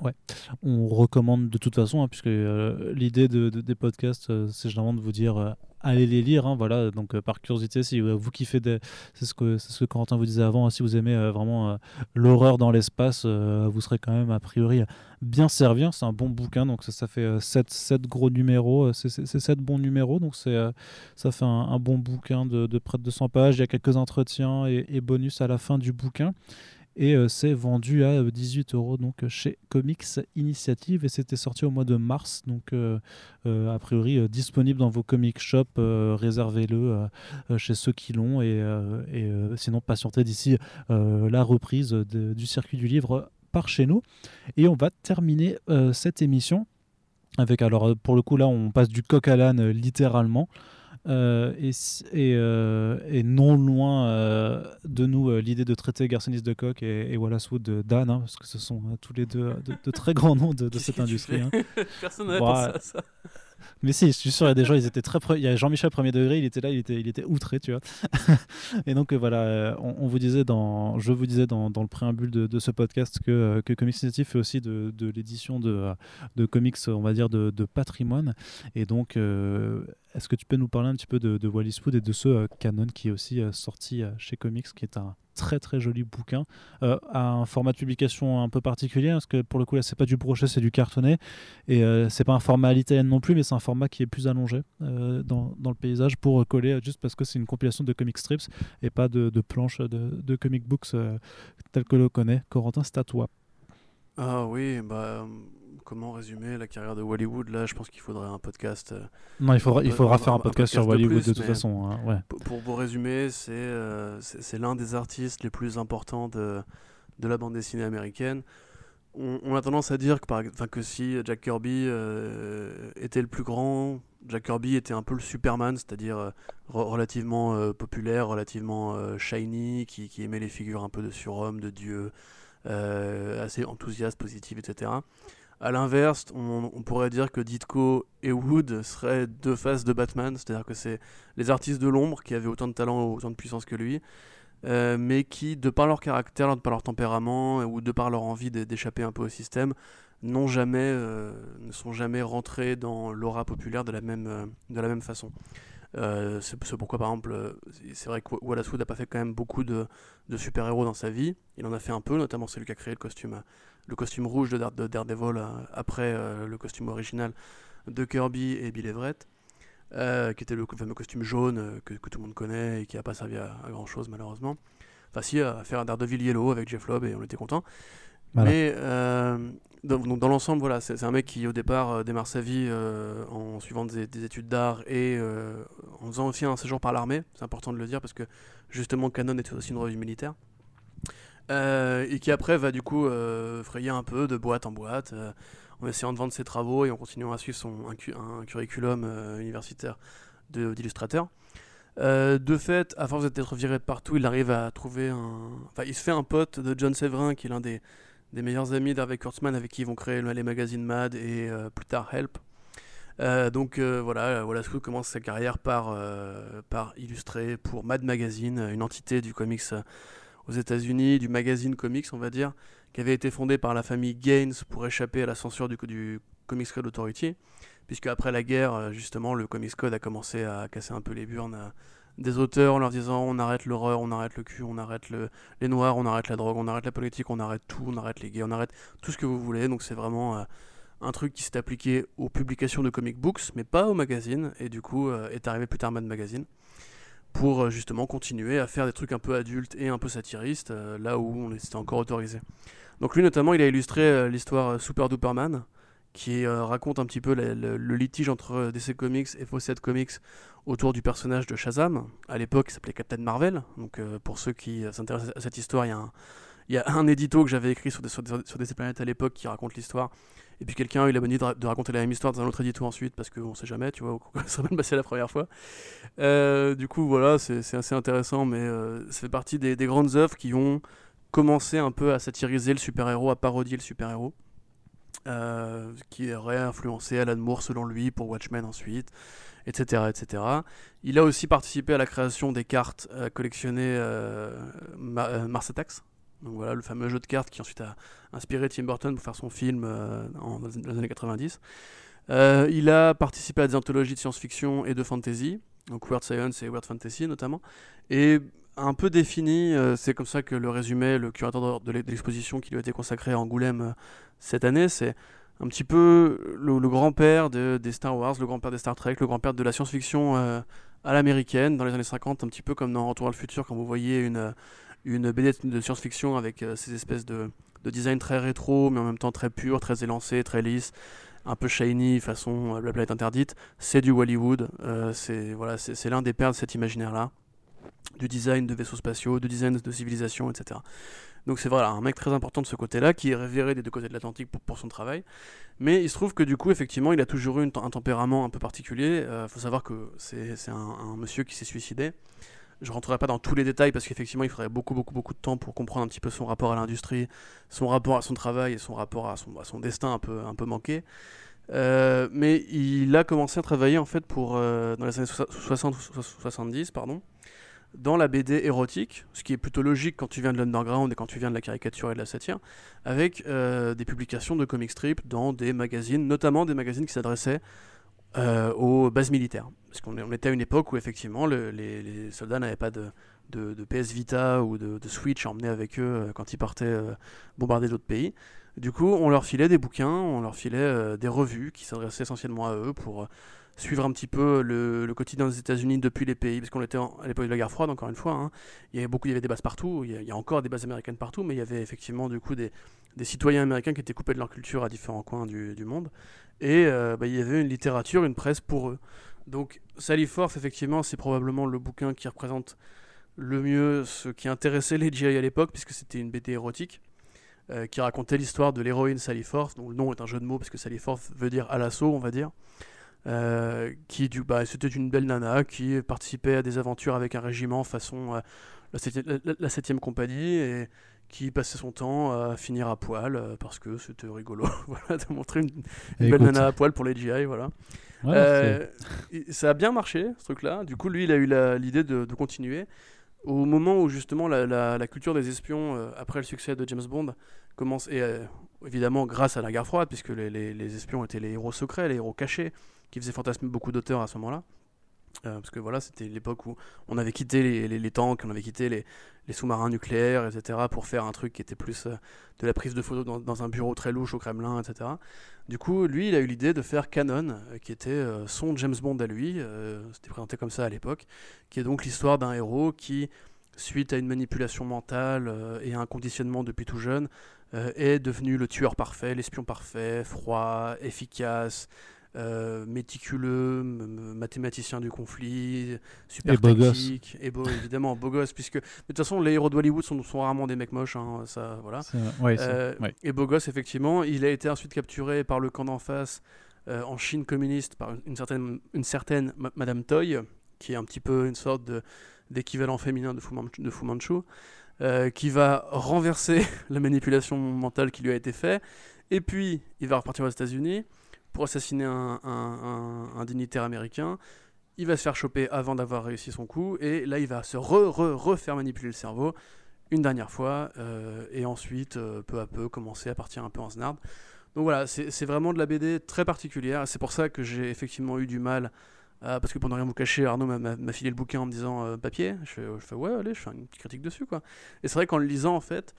Ouais, on recommande de toute façon, hein, puisque l'idée de, des podcasts, c'est généralement de vous dire allez les lire. Hein, voilà, donc euh, par curiosité, si vous kiffez, des... c'est ce que ce que Corentin vous disait avant. Hein, si vous aimez euh, vraiment euh, l'horreur dans l'espace, vous serez quand même a priori bien servi. C'est un bon bouquin, donc ça, fait 7, 7, gros numéros, c'est 7 bons numéros, donc ça fait un, bon bouquin de, près de 200 pages. Il y a quelques entretiens et, et bonus à la fin du bouquin et euh, c'est vendu à 18 euh, euros donc chez Comics Initiative. Et c'était sorti au mois de mars donc euh, a priori disponible dans vos comic shops réservez-le chez ceux qui l'ont. Et, et sinon patientez d'ici la reprise du circuit du livre par chez nous. Et on va terminer cette émission avec alors pour le coup là on passe du coq à l'âne littéralement euh, et, et, euh, et, non loin euh, de nous l'idée de traiter Garçoniste de Coq et, Wallace Wood de Dan, hein, parce que ce sont tous les deux de, très grands noms de, cette industrie. Hein. Personne n'a pensé à ça. Mais si, je suis sûr, il y a des gens, ils étaient très. Il y a Jean-Michel premier degré, il était là, il était, il était outré, tu vois. et donc voilà, on, vous disait dans, je vous disais dans, le préambule de, ce podcast que, que Comics Initiative fait aussi de, l'édition de, de comics, on va dire, de, patrimoine. Et donc, est-ce que tu peux nous parler un petit peu de, Wallis Wood et de ce euh, canon qui est aussi euh, sorti euh, chez Comics, qui est un très très joli bouquin, à un format de publication un peu particulier, parce que pour le coup là c'est pas du brochet, c'est du cartonné, et c'est pas un format à l'italienne non plus, mais c'est un format qui est plus allongé dans, dans, le paysage pour coller, juste parce que c'est une compilation de comic strips et pas de, planches de, de, comic books tel que le connaît. Corentin, c'est à toi. Ah oui, bah comment résumer la carrière de Hollywood Là, je pense qu'il faudrait un podcast. Euh, non, il faudra, il faudra faire un, podcast, sur Hollywood de, toute façon. Hein, ouais. Pour, vous résumer, euh, c'est c'est l'un des artistes les plus importants de, de la bande dessinée américaine. On, a tendance à dire que, par, que si Jack Kirby euh, était le plus grand, Jack Kirby était un peu le Superman, c'est-à-dire relativement populaire, relativement shiny, qui, qui, aimait les figures un peu de surhomme, de dieu, assez enthousiaste, positif, etc. A l'inverse, on, pourrait dire que Ditko et Wood seraient deux faces de Batman, c'est-à-dire que c'est les artistes de l'ombre qui avaient autant de talent, autant de puissance que lui, euh, mais qui, de par leur caractère, de par leur tempérament ou de par leur envie d'échapper un peu au système, n'ont jamais, euh, ne sont jamais rentrés dans l'aura populaire de la même, euh, de la même façon. c'est pourquoi, par exemple, c'est vrai que Wallace Wood n'a pas fait quand même beaucoup de, de super-héros dans sa vie. Il en a fait un peu, notamment celui qui a créé le costume le costume rouge de, Daredevil euh, après euh, le costume original de Kirby et Bill Everett. Euh, qui était le fameux costume jaune que, tout le monde connaît et qui n'a pas servi à, grand chose malheureusement. Enfin si, à faire un Daredevil Yellow avec Jeff Lobb et on était content. Mais dans, dans l'ensemble, voilà, c'est un mec qui au départ démarre sa vie en suivant des, études d'art et en faisant aussi un séjour par l'armée. C'est important de le dire parce que justement Canon était aussi une revue militaire. Et qui après va du coup frayer un peu de boîte en boîte en essayant de vendre ses travaux et en continuant à suivre son, curriculum universitaire d'illustrateur. Euh, de fait, à force d'être viré partout, il arrive à trouver un. Enfin, il se fait un pote de John Severin, qui est l'un des, meilleurs amis d'Harvey Kurtzman, avec qui ils vont créer les magazines Mad et euh, plus tard Help. Euh, donc voilà, voilà Scoot commence sa carrière par illustrer pour Mad Magazine, une entité du comics aux États-Unis, du magazine comics, on va dire, qui avait été fondée par la famille Gaines pour échapper à la censure du, du Comics Code Authority puisque après la guerre, euh, justement, le Comics Code a commencé à casser un peu les burnes euh, des auteurs en leur disant on arrête l'horreur, on arrête le cul, on arrête les noirs, on arrête la drogue, on arrête la politique, on arrête tout, on arrête les gays, on arrête tout ce que vous voulez. Donc c'est vraiment euh, un truc qui s'est appliqué aux publications de comic books, mais pas aux magazines, et du coup est arrivé plus tard Mad Magazine pour justement continuer à faire des trucs un peu adultes et un peu satiristes, là où on était encore autorisé. Donc lui notamment, il a illustré l'histoire Super Duperman, qui euh, raconte un petit peu le, litige entre euh, DC Comics et Fawcett Comics autour du personnage de Shazam. À l'époque, il s'appelait Captain Marvel. Donc, euh, pour ceux qui s'intéressent à cette histoire, il y, a un, édito que j'avais écrit sur, sur, DC Planètes à l'époque qui raconte l'histoire. Et puis quelqu'un a eu la de, raconter la même histoire dans un autre édito ensuite, parce qu'on sait jamais, tu vois, ça serait mal passé la première fois. du coup, voilà, c'est assez intéressant, mais ça fait partie des, des grandes œuvres qui ont commencé un peu à satiriser le super-héros, à parodier le super-héros. Euh, qui aurait influencé Alan Moore selon lui pour Watchmen ensuite, etc., etc. Il a aussi participé à la création des cartes euh, collectionnées euh, Mars Attacks. Donc voilà, le fameux jeu de cartes qui ensuite a inspiré Tim Burton pour faire son film en, dans les années 90. il a participé à des anthologies de science-fiction et de fantasy, donc Weird Science et Weird Fantasy notamment. Et un peu défini. Euh, c'est comme ça que le résumé, le curateur de l'exposition qui lui a été consacrée à Angoulême euh, cette année, c'est un petit peu le, grand-père de, des Star Wars, le grand-père des Star Trek, le grand-père de la science-fiction euh, à l'américaine dans les années 50, un petit peu comme dans Retour à le futur quand vous voyez une, une BD de science-fiction avec ces espèces de, de, design très rétro, mais en même temps très pur, très élancé, très lisse un peu shiny, façon la planète interdite, c'est du Hollywood. c'est voilà, c'est l'un des pères de cet imaginaire-là du design de vaisseaux spatiaux, du design de civilisation, etc. Donc c'est voilà, un mec très important de ce côté-là, qui est révéré des deux côtés de l'Atlantique pour, son travail. Mais il se trouve que du coup, effectivement, il a toujours eu un tempérament un peu particulier. Il euh, faut savoir que c'est un, monsieur qui s'est suicidé. Je rentrerai pas dans tous les détails parce qu'effectivement, il faudrait beaucoup, beaucoup, beaucoup de temps pour comprendre un petit peu son rapport à l'industrie, son rapport à son travail et son rapport à son, destin un peu, un peu manqué. Euh, mais il a commencé à travailler en fait pour euh, dans les années 60 70 pardon dans la BD érotique, ce qui est plutôt logique quand tu viens de l'underground et quand tu viens de la caricature et de la satire, avec euh, des publications de comic strips dans des magazines, notamment des magazines qui s'adressaient euh, aux bases militaires. Parce qu'on était à une époque où effectivement les, soldats n'avaient pas de, PS Vita ou de, Switch à emmener avec eux euh, quand ils partaient bombarder d'autres pays. Du coup, on leur filait des bouquins, on leur filait des revues qui s'adressaient essentiellement à eux pour suivre un petit peu le, quotidien des États-Unis depuis les pays, parce qu'on était à l'époque de la guerre froide, encore une fois. Hein. Il y avait beaucoup, il y avait des bases partout, il y, a, encore des bases américaines partout, mais il y avait effectivement du coup des, citoyens américains qui étaient coupés de leur culture à différents coins du, monde. Et euh, bah, il y avait une littérature, une presse pour eux. Donc Sally Forth, effectivement, c'est probablement le bouquin qui représente le mieux ce qui intéressait les GI à l'époque, puisque c'était une BD érotique. Euh, qui racontait l'histoire de l'héroïne Sally Forth, dont le nom est un jeu de mots parce que Sally Forth veut dire à l'assaut, on va dire. Euh, qui du bah, c'était une belle nana qui participait à des aventures avec un régiment façon la 7 compagnie et qui passait son temps à finir à poil euh, parce que c'était rigolo. Voilà de montrer une, belle nana à poil pour les GI voilà. Ça a bien marché ce truc là du coup lui il a eu l'idée de, de, continuer. Au moment où justement la, la, culture des espions après le succès de James Bond commence et évidemment grâce à la guerre froide puisque les, les, les espions étaient les héros secrets les héros cachés qui faisait fantasmer beaucoup d'auteurs à ce moment-là. Euh, parce que voilà, c'était l'époque où on avait quitté les, les, tanks, on avait quitté les, les sous-marins nucléaires, etc., pour faire un truc qui était plus euh, de la prise de photos dans, un bureau très louche au Kremlin, etc. Du coup, lui, il a eu l'idée de faire Canon, euh, qui était son James Bond à lui, c'était présenté comme ça à l'époque, qui est donc l'histoire d'un héros qui suite à une manipulation mentale et à un conditionnement depuis tout jeune, est devenu le tueur parfait, l'espion parfait, froid, efficace, euh, méticuleux, mathématicien du conflit, super et tactique, et beau, évidemment, beau gosse, puisque de toute façon les héros de Hollywood sont, sont rarement des mecs moches, hein, ça, voilà. Euh, et beau gosse, effectivement, il a été ensuite capturé par le camp d'en face euh, en Chine communiste par une certaine, une certaine Madame Toy, qui est un petit peu une sorte d'équivalent féminin de Fu Manchu, de Fu Manchu qui va renverser la manipulation mentale qui lui a été faite, et puis il va repartir aux États-Unis pour assassiner un, dignitaire américain. Il va se faire choper avant d'avoir réussi son coup, et là il va se refaire manipuler le cerveau une dernière fois, euh, et ensuite, euh, peu à peu, commencer à partir un peu en snard. Donc voilà, c'est vraiment de la BD très particulière, c'est pour ça que j'ai effectivement eu du mal, parce que pour ne rien vous cacher, Arnaud m'a filé le bouquin en me disant euh, papier, je fais, je fais, ouais, allez, je fais une petite critique dessus, quoi. Et c'est vrai qu'en le lisant, en fait,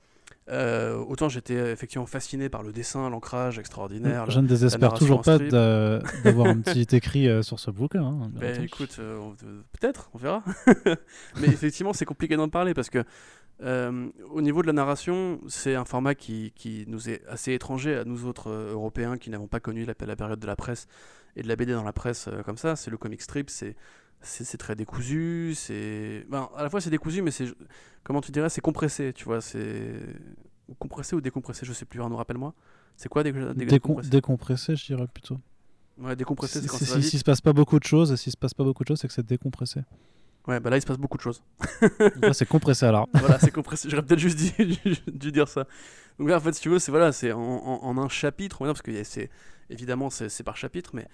euh, autant j'étais effectivement fasciné par le dessin, l'ancrage extraordinaire. Je ne désespère toujours pas d'avoir un petit écrit euh, sur ce bouquin. Hein, ben, écoute, euh, peut-être, on verra. Mais effectivement, c'est compliqué d'en parler parce que au niveau de la narration, c'est un format qui, qui, nous est assez étranger à nous autres Européens qui n'avons pas connu la, la, période de la presse et de la BD dans la presse comme ça. C'est le comic strip, c'est c'est très décousu, c'est ben, à la fois c'est décousu mais c'est comment tu dirais c'est compressé, tu vois, c'est compressé ou décompressé, je sais plus, Arnaud rappelle-moi. C'est quoi décompressé Décompressé, je dirais plutôt. Ouais, décompressé, c'est quand ça S'il se passe pas beaucoup de choses, s'il se passe pas beaucoup de choses, c'est que c'est décompressé. Ouais, bah là il se passe beaucoup de choses. là c'est compressé alors. voilà, c'est compressé. J'aurais peut-être juste dû, dire ça. Donc là en fait, si tu veux, c'est voilà, c'est en, en, un chapitre, parce que c'est évidemment c'est par chapitre, mais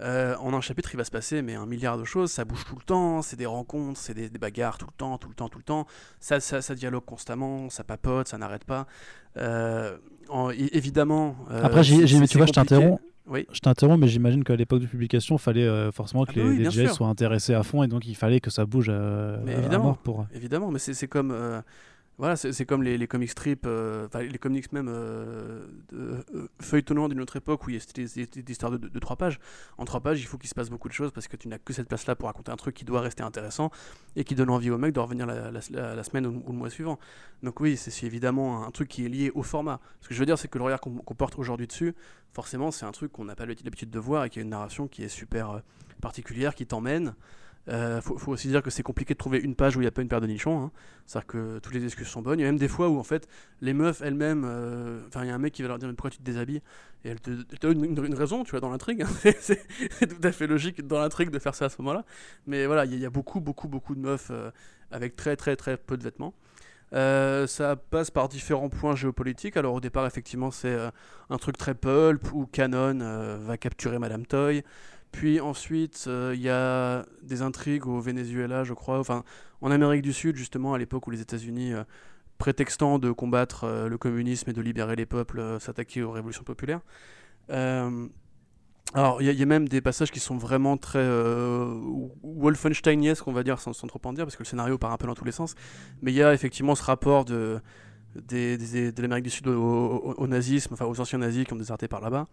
euh, en un chapitre, il va se passer mais un milliard de choses. Ça bouge tout le temps, c'est des rencontres, c'est des, bagarres tout le temps, tout le temps, tout le temps. Ça, ça, ça dialogue constamment, ça papote, ça n'arrête pas. Euh, évidemment. Euh, Après, tu vois, je t'interromps. Oui. Je t'interromps, mais j'imagine qu'à l'époque de publication, il fallait forcément que ah bah les, DJ soient intéressés à fond et donc il fallait que ça bouge mais évidemment, pour. Évidemment, mais c'est comme voilà, c'est comme les, les comic strips, euh, les comics même euh, euh, feuilletonnants d'une autre époque où il y a des, histoires de, trois pages. En trois pages, il faut qu'il se passe beaucoup de choses parce que tu n'as que cette place-là pour raconter un truc qui doit rester intéressant et qui donne envie au mec de revenir la, la, semaine ou, le mois suivant. Donc oui, c'est évidemment un truc qui est lié au format. Ce que je veux dire, c'est que le regard qu'on porte aujourd'hui dessus, forcément, c'est un truc qu'on n'a pas l'habitude de voir et qui a une narration qui est super particulière, qui t'emmène. Euh, faut, aussi dire que c'est compliqué de trouver une page où il n'y a pas une paire de nichons. Hein. C'est-à-dire que toutes les excuses sont bonnes. Il y a même des fois où en fait les meufs elles-mêmes, euh, enfin il y a un mec qui va leur dire pourquoi tu te déshabilles? Et elle te, donne une, raison, tu vois, dans l'intrigue. Hein. c'est tout à fait logique dans l'intrigue de faire ça à ce moment-là. Mais voilà, il y, a beaucoup, beaucoup, beaucoup de meufs euh, avec très, très, très peu de vêtements. ça passe par différents points géopolitiques. Alors au départ, effectivement, c'est un truc très pulp où Canon va capturer Madame Toy. Puis ensuite, euh, il y a des intrigues au Venezuela, je crois, enfin en Amérique du Sud, justement, à l'époque où les États-Unis, euh, prétextant de combattre euh, le communisme et de libérer les peuples, s'attaquaient aux révolutions populaires. alors, il y, a même des passages qui sont vraiment très Wolfensteiniesques, on va dire, sans, trop en dire, parce que le scénario part un peu dans tous les sens. Mais il y a effectivement ce rapport de, de l'Amérique du Sud au, au, nazisme, enfin aux anciens nazis qui ont déserté par là-bas.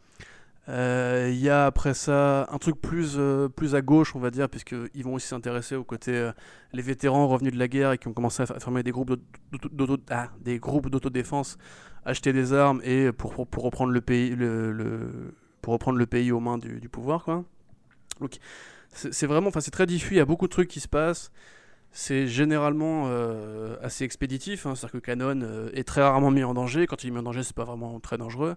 Il euh, y a après ça un truc plus, euh, plus à gauche, on va dire, puisqu'ils vont aussi s'intéresser au côté euh, les vétérans revenus de la guerre et qui ont commencé à former des groupes ah, des groupes d'autodéfense, acheter des armes et pour, pour, reprendre le pays, le, pour reprendre le pays aux mains du, pouvoir, quoi. Donc c'est vraiment, c'est très diffus, il y a beaucoup de trucs qui se passent. C'est généralement assez expéditif, hein, c'est-à-dire que Canon est très rarement mis en danger. Quand il est mis en danger, c'est pas vraiment très dangereux.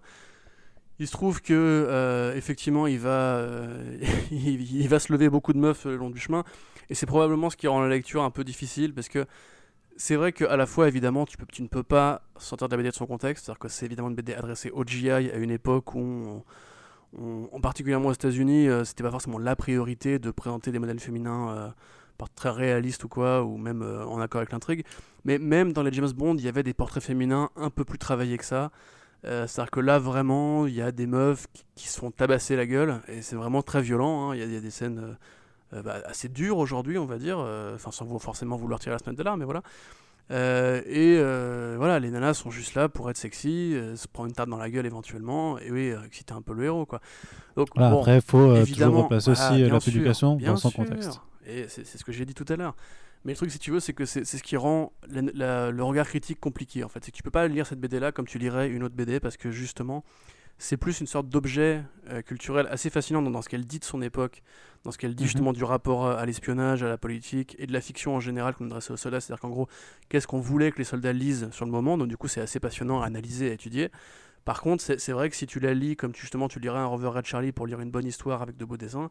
Il se trouve que euh, effectivement il va, euh, il, va se lever beaucoup de meufs le long du chemin et c'est probablement ce qui rend la lecture un peu difficile parce que c'est vrai qu'à la fois évidemment tu, ne peux pas sortir de la BD de son contexte, c'est-à-dire que c'est évidemment une BD adressée au GI à une époque où, en particulièrement aux États-Unis, euh, c'était pas forcément la priorité de présenter des modèles féminins par très réalistes ou quoi, ou même en accord avec l'intrigue. Mais même dans les James Bond, il y avait des portraits féminins un peu plus travaillés que ça. Euh, c'est-à-dire que là, vraiment, il y a des meufs qui, se font tabasser la gueule, et c'est vraiment très violent. Hein. Il y, a des scènes euh, euh, bah, assez dures aujourd'hui, on va dire, enfin, sans forcément vouloir tirer la semaine de là, mais voilà. et voilà, les nanas sont juste là pour être sexy, se prendre une tarte dans la gueule éventuellement, et oui, exciter un peu le héros, quoi. Donc, après, il faut toujours replacer aussi la publication dans son contexte. Et c'est ce que j'ai dit tout à l'heure. Mais le truc, si tu veux, c'est que c'est ce qui rend le regard critique compliqué. En fait, c'est que tu peux pas lire cette BD là comme tu lirais une autre BD parce que justement, c'est plus une sorte d'objet euh, culturel assez fascinant dans, ce qu'elle dit de son époque, dans ce qu'elle dit mhm. justement du rapport à, l'espionnage, à la politique et de la fiction en général qu'on adresse aux soldats. C'est-à-dire qu'en gros, qu'est-ce qu'on voulait que les soldats lisent sur le moment? Donc du coup, c'est assez passionnant à analyser, à étudier. Par contre, c'est vrai que si tu la lis comme tu, justement tu lirais un Rover Red Charlie pour lire une bonne histoire avec de beaux dessins,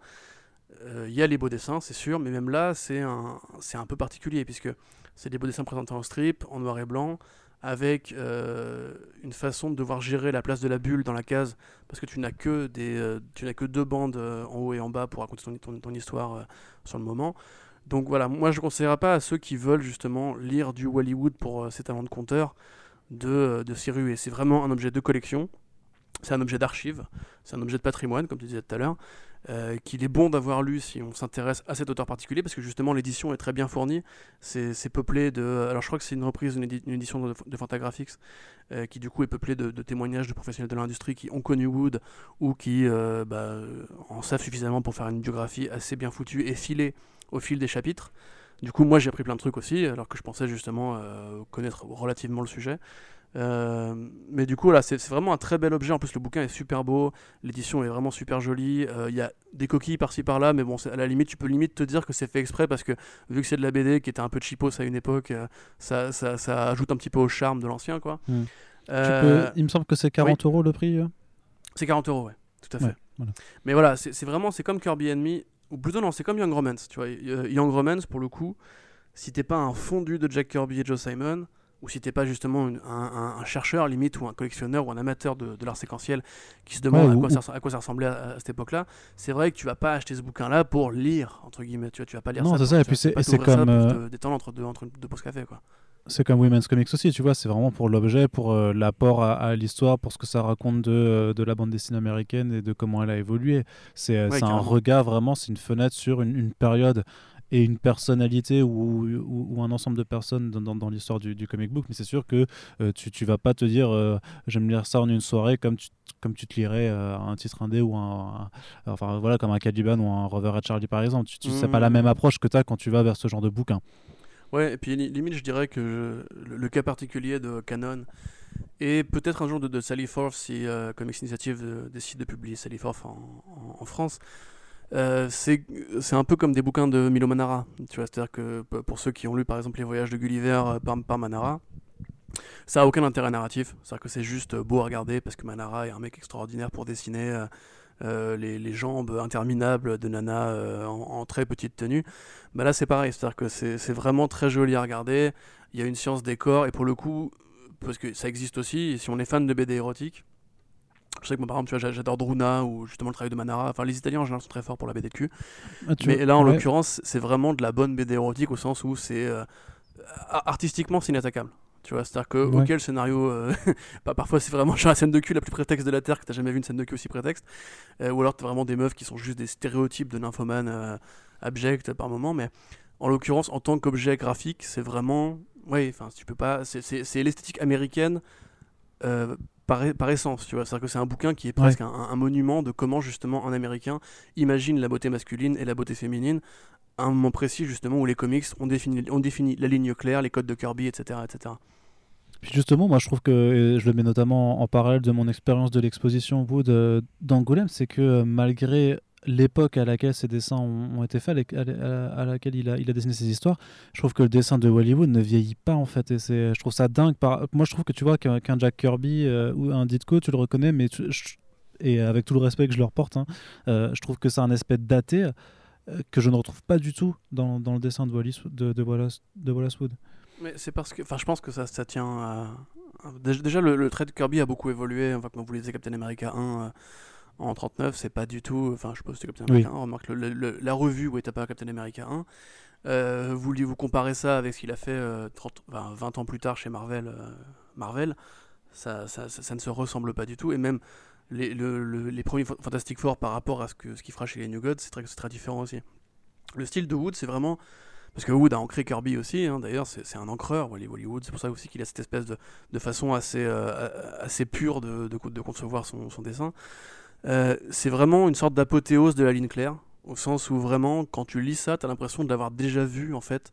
il y a les beaux dessins, c'est sûr, mais même là, c'est un, un peu particulier, puisque c'est des beaux dessins présentés en strip, en noir et blanc, avec euh, une façon de devoir gérer la place de la bulle dans la case, parce que tu n'as que, des, euh, tu n'as que deux bandes en haut et en bas pour raconter ton, ton, histoire sur le moment. Donc voilà, moi je ne conseillerais pas à ceux qui veulent justement lire du Hollywood pour ses talents de conteur de, de s'y ruer. C'est vraiment un objet de collection, c'est un objet d'archive, c'est un objet de patrimoine, comme tu disais tout à l'heure, euh, qu'il est bon d'avoir lu si on s'intéresse à cet auteur particulier, parce que justement l'édition est très bien fournie. C'est peuplé de. Alors je crois que c'est une reprise d'une édition de, Fantagraphics, euh, qui du coup est peuplée de, témoignages de professionnels de l'industrie qui ont connu Wood ou qui euh, bah, en savent suffisamment pour faire une biographie assez bien foutue et filée au fil des chapitres. Du coup, moi j'ai appris plein de trucs aussi, alors que je pensais justement connaître relativement le sujet. Euh, mais du coup, là, c'est vraiment un très bel objet. En plus, le bouquin est super beau, l'édition est vraiment super jolie. Euh, il y a des coquilles par-ci par-là, mais bon, à la limite, tu peux limite te dire que c'est fait exprès parce que vu que c'est de la BD qui était un peu cheapos à une époque, euh, ça, ça, ça, ajoute un petit peu au charme de l'ancien, quoi. Hmm. Il me semble que c'est 40 euros le prix. C'est 40 euros, ouais, tout à fait. Mais voilà, c'est vraiment, c'est comme Kirby Enemy, ou plutôt non, c'est comme Young Romance, tu vois. Young Romance, pour le coup, si t'es pas un fondu de Jack Kirby et Joe Simon, ou si t'es pas justement un, chercheur limite ou un collectionneur ou un amateur de, l'art séquentiel qui se demande à, quoi ça, à, quoi ça, ressemblait à, cette époque-là, c'est vrai que tu vas pas acheter ce bouquin-là pour lire entre guillemets. Tu vois, tu vas pas lire non, c'est ça. Et puis c'est comme euh... détendre entre deux entre deux pauses café quoi. C'est comme Women's Comics aussi, tu vois, c'est vraiment pour l'objet, pour euh, l'apport à, l'histoire, pour ce que ça raconte de, euh, de, la bande dessinée américaine et de comment elle a évolué. C'est euh, un regard vraiment, c'est une fenêtre sur une, une période et une personnalité ou, ou, un ensemble de personnes dans, dans, l'histoire du, du, comic book, mais c'est sûr que euh, tu, tu vas pas te dire euh, j'aime lire ça en une soirée comme tu, comme tu te lirais un titre indé ou un, enfin voilà comme un Caliban ou un Rover at Charlie par exemple. Tu, sais pas la même mmh. approche que tu as quand tu vas vers ce genre de bouquin. Ouais, et puis limite, je dirais que le, cas particulier de Canon et peut-être un jour de, de Sally Forth si Comics Initiative décide de publier Sally Forth en, France. Euh, c'est un peu comme des bouquins de Milo Manara. C'est-à-dire que pour ceux qui ont lu par exemple les voyages de Gulliver euh, par, Manara, ça a aucun intérêt narratif. C'est-à-dire que c'est juste beau à regarder parce que Manara est un mec extraordinaire pour dessiner euh, les, les, jambes interminables de Nana en, très petite tenue. Bah là, c'est pareil. C'est-à-dire que c'est vraiment très joli à regarder. Il y a une science décor et pour le coup, parce que ça existe aussi, si on est fan de BD érotique, je sais que moi, par exemple, j'adore Druna ou justement le travail de Manara. Enfin, les Italiens en général sont très forts pour la BD de cul. Ah, mais là, en l'occurrence, c'est vraiment de la bonne BD érotique au sens où c'est euh, artistiquement c'est inattaquable. Tu vois, c'est-à-dire que, ok, le scénario, euh, bah, parfois c'est vraiment genre la scène de cul la plus prétexte de la Terre que t'as jamais vu une scène de cul aussi prétexte. Euh, ou alors t'as vraiment des meufs qui sont juste des stéréotypes de nymphomanes abjects par moment. Mais en l'occurrence, en tant qu'objet graphique, c'est vraiment. Ouais, enfin, tu peux pas. C'est l'esthétique américaine par, essence, tu vois. C'est-à-dire que c'est un bouquin qui est presque un, monument de comment justement un Américain imagine la beauté masculine et la beauté féminine à un moment précis justement où les comics ont défini, ont défini la ligne claire, les codes de Kirby, etc. etc. Puis justement, moi je trouve que, je le mets notamment en parallèle de mon expérience de l'exposition Wood euh, d'Angoulême, c'est que euh, malgré l'époque à laquelle ces dessins ont, été faits, à, laquelle il a, dessiné ses histoires, je trouve que le dessin de Hollywood ne vieillit pas en fait. Et je trouve ça dingue. Moi, je trouve que tu vois qu'un Jack Kirby euh, ou un Ditko, tu le reconnais, mais et avec tout le respect que je leur porte, hein, je trouve que c'est un aspect daté que je ne retrouve pas du tout dans, le dessin de, Wallace, de Wallace Wood. Mais c'est parce que, enfin, je pense que ça, ça tient à. Déjà, le, trait de Kirby a beaucoup évolué. Enfin, quand vous lisez Captain America 1 en 39, c'est pas du tout. Enfin, je suppose que Captain America 1. Remarque, la revue où est pas Captain America 1. Euh, vous, vous comparez ça avec ce qu'il a fait 30, euh, 20 ans plus tard chez Marvel, euh, Marvel ça, ça, ça, ne se ressemble pas du tout. Et même les, les premiers Fantastic Four par rapport à ce qu'il ce fera chez les New Gods, c'est très, très différent aussi. Le style de Wood, c'est vraiment. Parce que Wood a ancré Kirby aussi, hein, d'ailleurs, c'est un encreur, Hollywood. C'est pour ça aussi qu'il a cette espèce de, façon assez, assez pure de, concevoir son, dessin. Euh, c'est vraiment une sorte d'apothéose de la ligne claire, au sens où vraiment, quand tu lis ça, tu as l'impression de l'avoir déjà vu, en fait,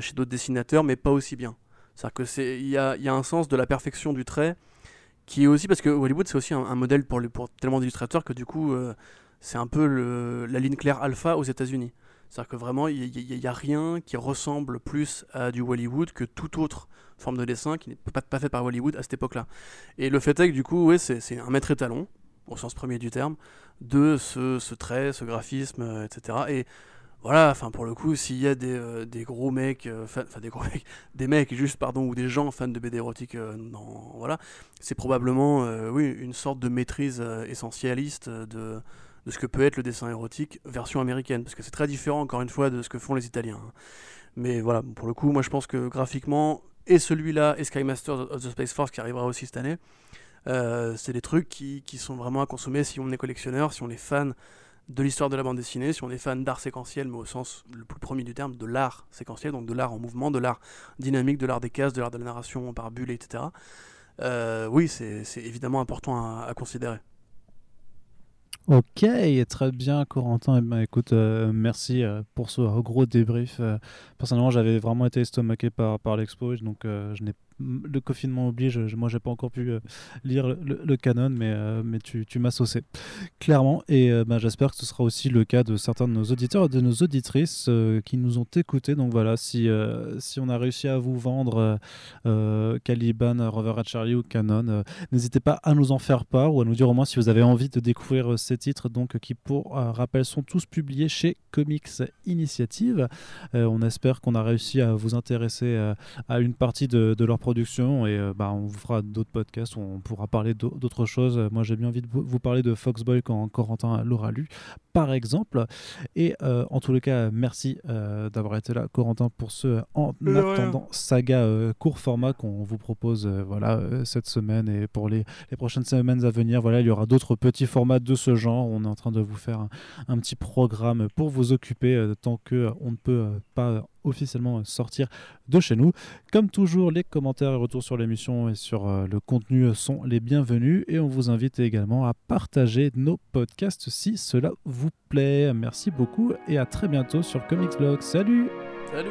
chez d'autres dessinateurs, mais pas aussi bien. C'est-à-dire que c'est il y a, un sens de la perfection du trait qui est aussi parce que Hollywood c'est aussi un, modèle pour, tellement d'illustrateurs que du coup c'est un peu la ligne claire alpha aux États-Unis. C'est-à-dire que vraiment, il n'y a, rien qui ressemble plus à du Hollywood que toute autre forme de dessin qui n'est pas, pas fait par Hollywood à cette époque-là. Et le fait est que du coup, c'est un maître étalon, au sens premier du terme, de ce, trait, ce graphisme, euh, etc. Et voilà, enfin pour le coup, s'il y a des, euh, gros mecs, euh, enfin des gros mecs, des mecs juste pardon, ou des gens fans de BD érotique, voilà, c'est probablement oui une sorte de maîtrise essentialiste de de ce que peut être le dessin érotique version américaine, parce que c'est très différent encore une fois de ce que font les Italiens. Hein. Mais voilà, pour le coup, moi je pense que graphiquement, et celui-là, et Sky Master of the Space Force qui arrivera aussi cette année, euh, c'est des trucs qui, qui, sont vraiment à consommer si on est collectionneur, si on est fan de l'histoire de la bande dessinée, si on est fan d'art séquentiel, mais au sens le plus premier du terme, de l'art séquentiel, donc de l'art en mouvement, de l'art dynamique, de l'art des cases, de l'art de la narration par bulle, etc. Euh, oui, c'est évidemment important à considérer. Ok, très bien, Corentin. Eh ben, écoute, euh, merci euh, pour ce gros débrief. Euh, personnellement, j'avais vraiment été estomaqué par, par l'expo, donc je n'ai le confinement oblige, je, moi j'ai pas encore pu euh, lire le, canon, mais, euh, mais tu, tu m'as saucé, clairement. Et euh, bah, j'espère que ce sera aussi le cas de certains de nos auditeurs et de nos auditrices qui nous ont écoutés. Donc voilà, si, on a réussi à vous vendre Caliban, Rover at Charlie ou Canon, n'hésitez pas à nous en faire part ou à nous dire au moins si vous avez envie de découvrir ces titres, qui pour rappel sont tous publiés chez Comics Initiative. on espère qu'on a réussi à vous intéresser à une partie de, de leur production et euh, bah, on vous fera d'autres podcasts où on pourra parler d'autres choses. Moi, j'ai bien envie de vous parler de Foxboy quand Corentin l'aura lu, par exemple. Et euh, en tous les cas, merci euh, d'avoir été là, Corentin, pour ce En attendant saga court format qu'on vous propose voilà, cette semaine et pour les, les, prochaines semaines à venir. Voilà, il y aura d'autres petits formats de ce genre. On est en train de vous faire un, un petit programme pour vous occuper tant qu'on ne peut pas officiellement sortir de chez nous. Comme toujours, les commentaires et retours sur l'émission et sur euh, le contenu sont les bienvenus et on vous invite également à partager nos podcasts si cela vous plaît. Merci beaucoup et à très bientôt sur Comics Blog. Salut Salut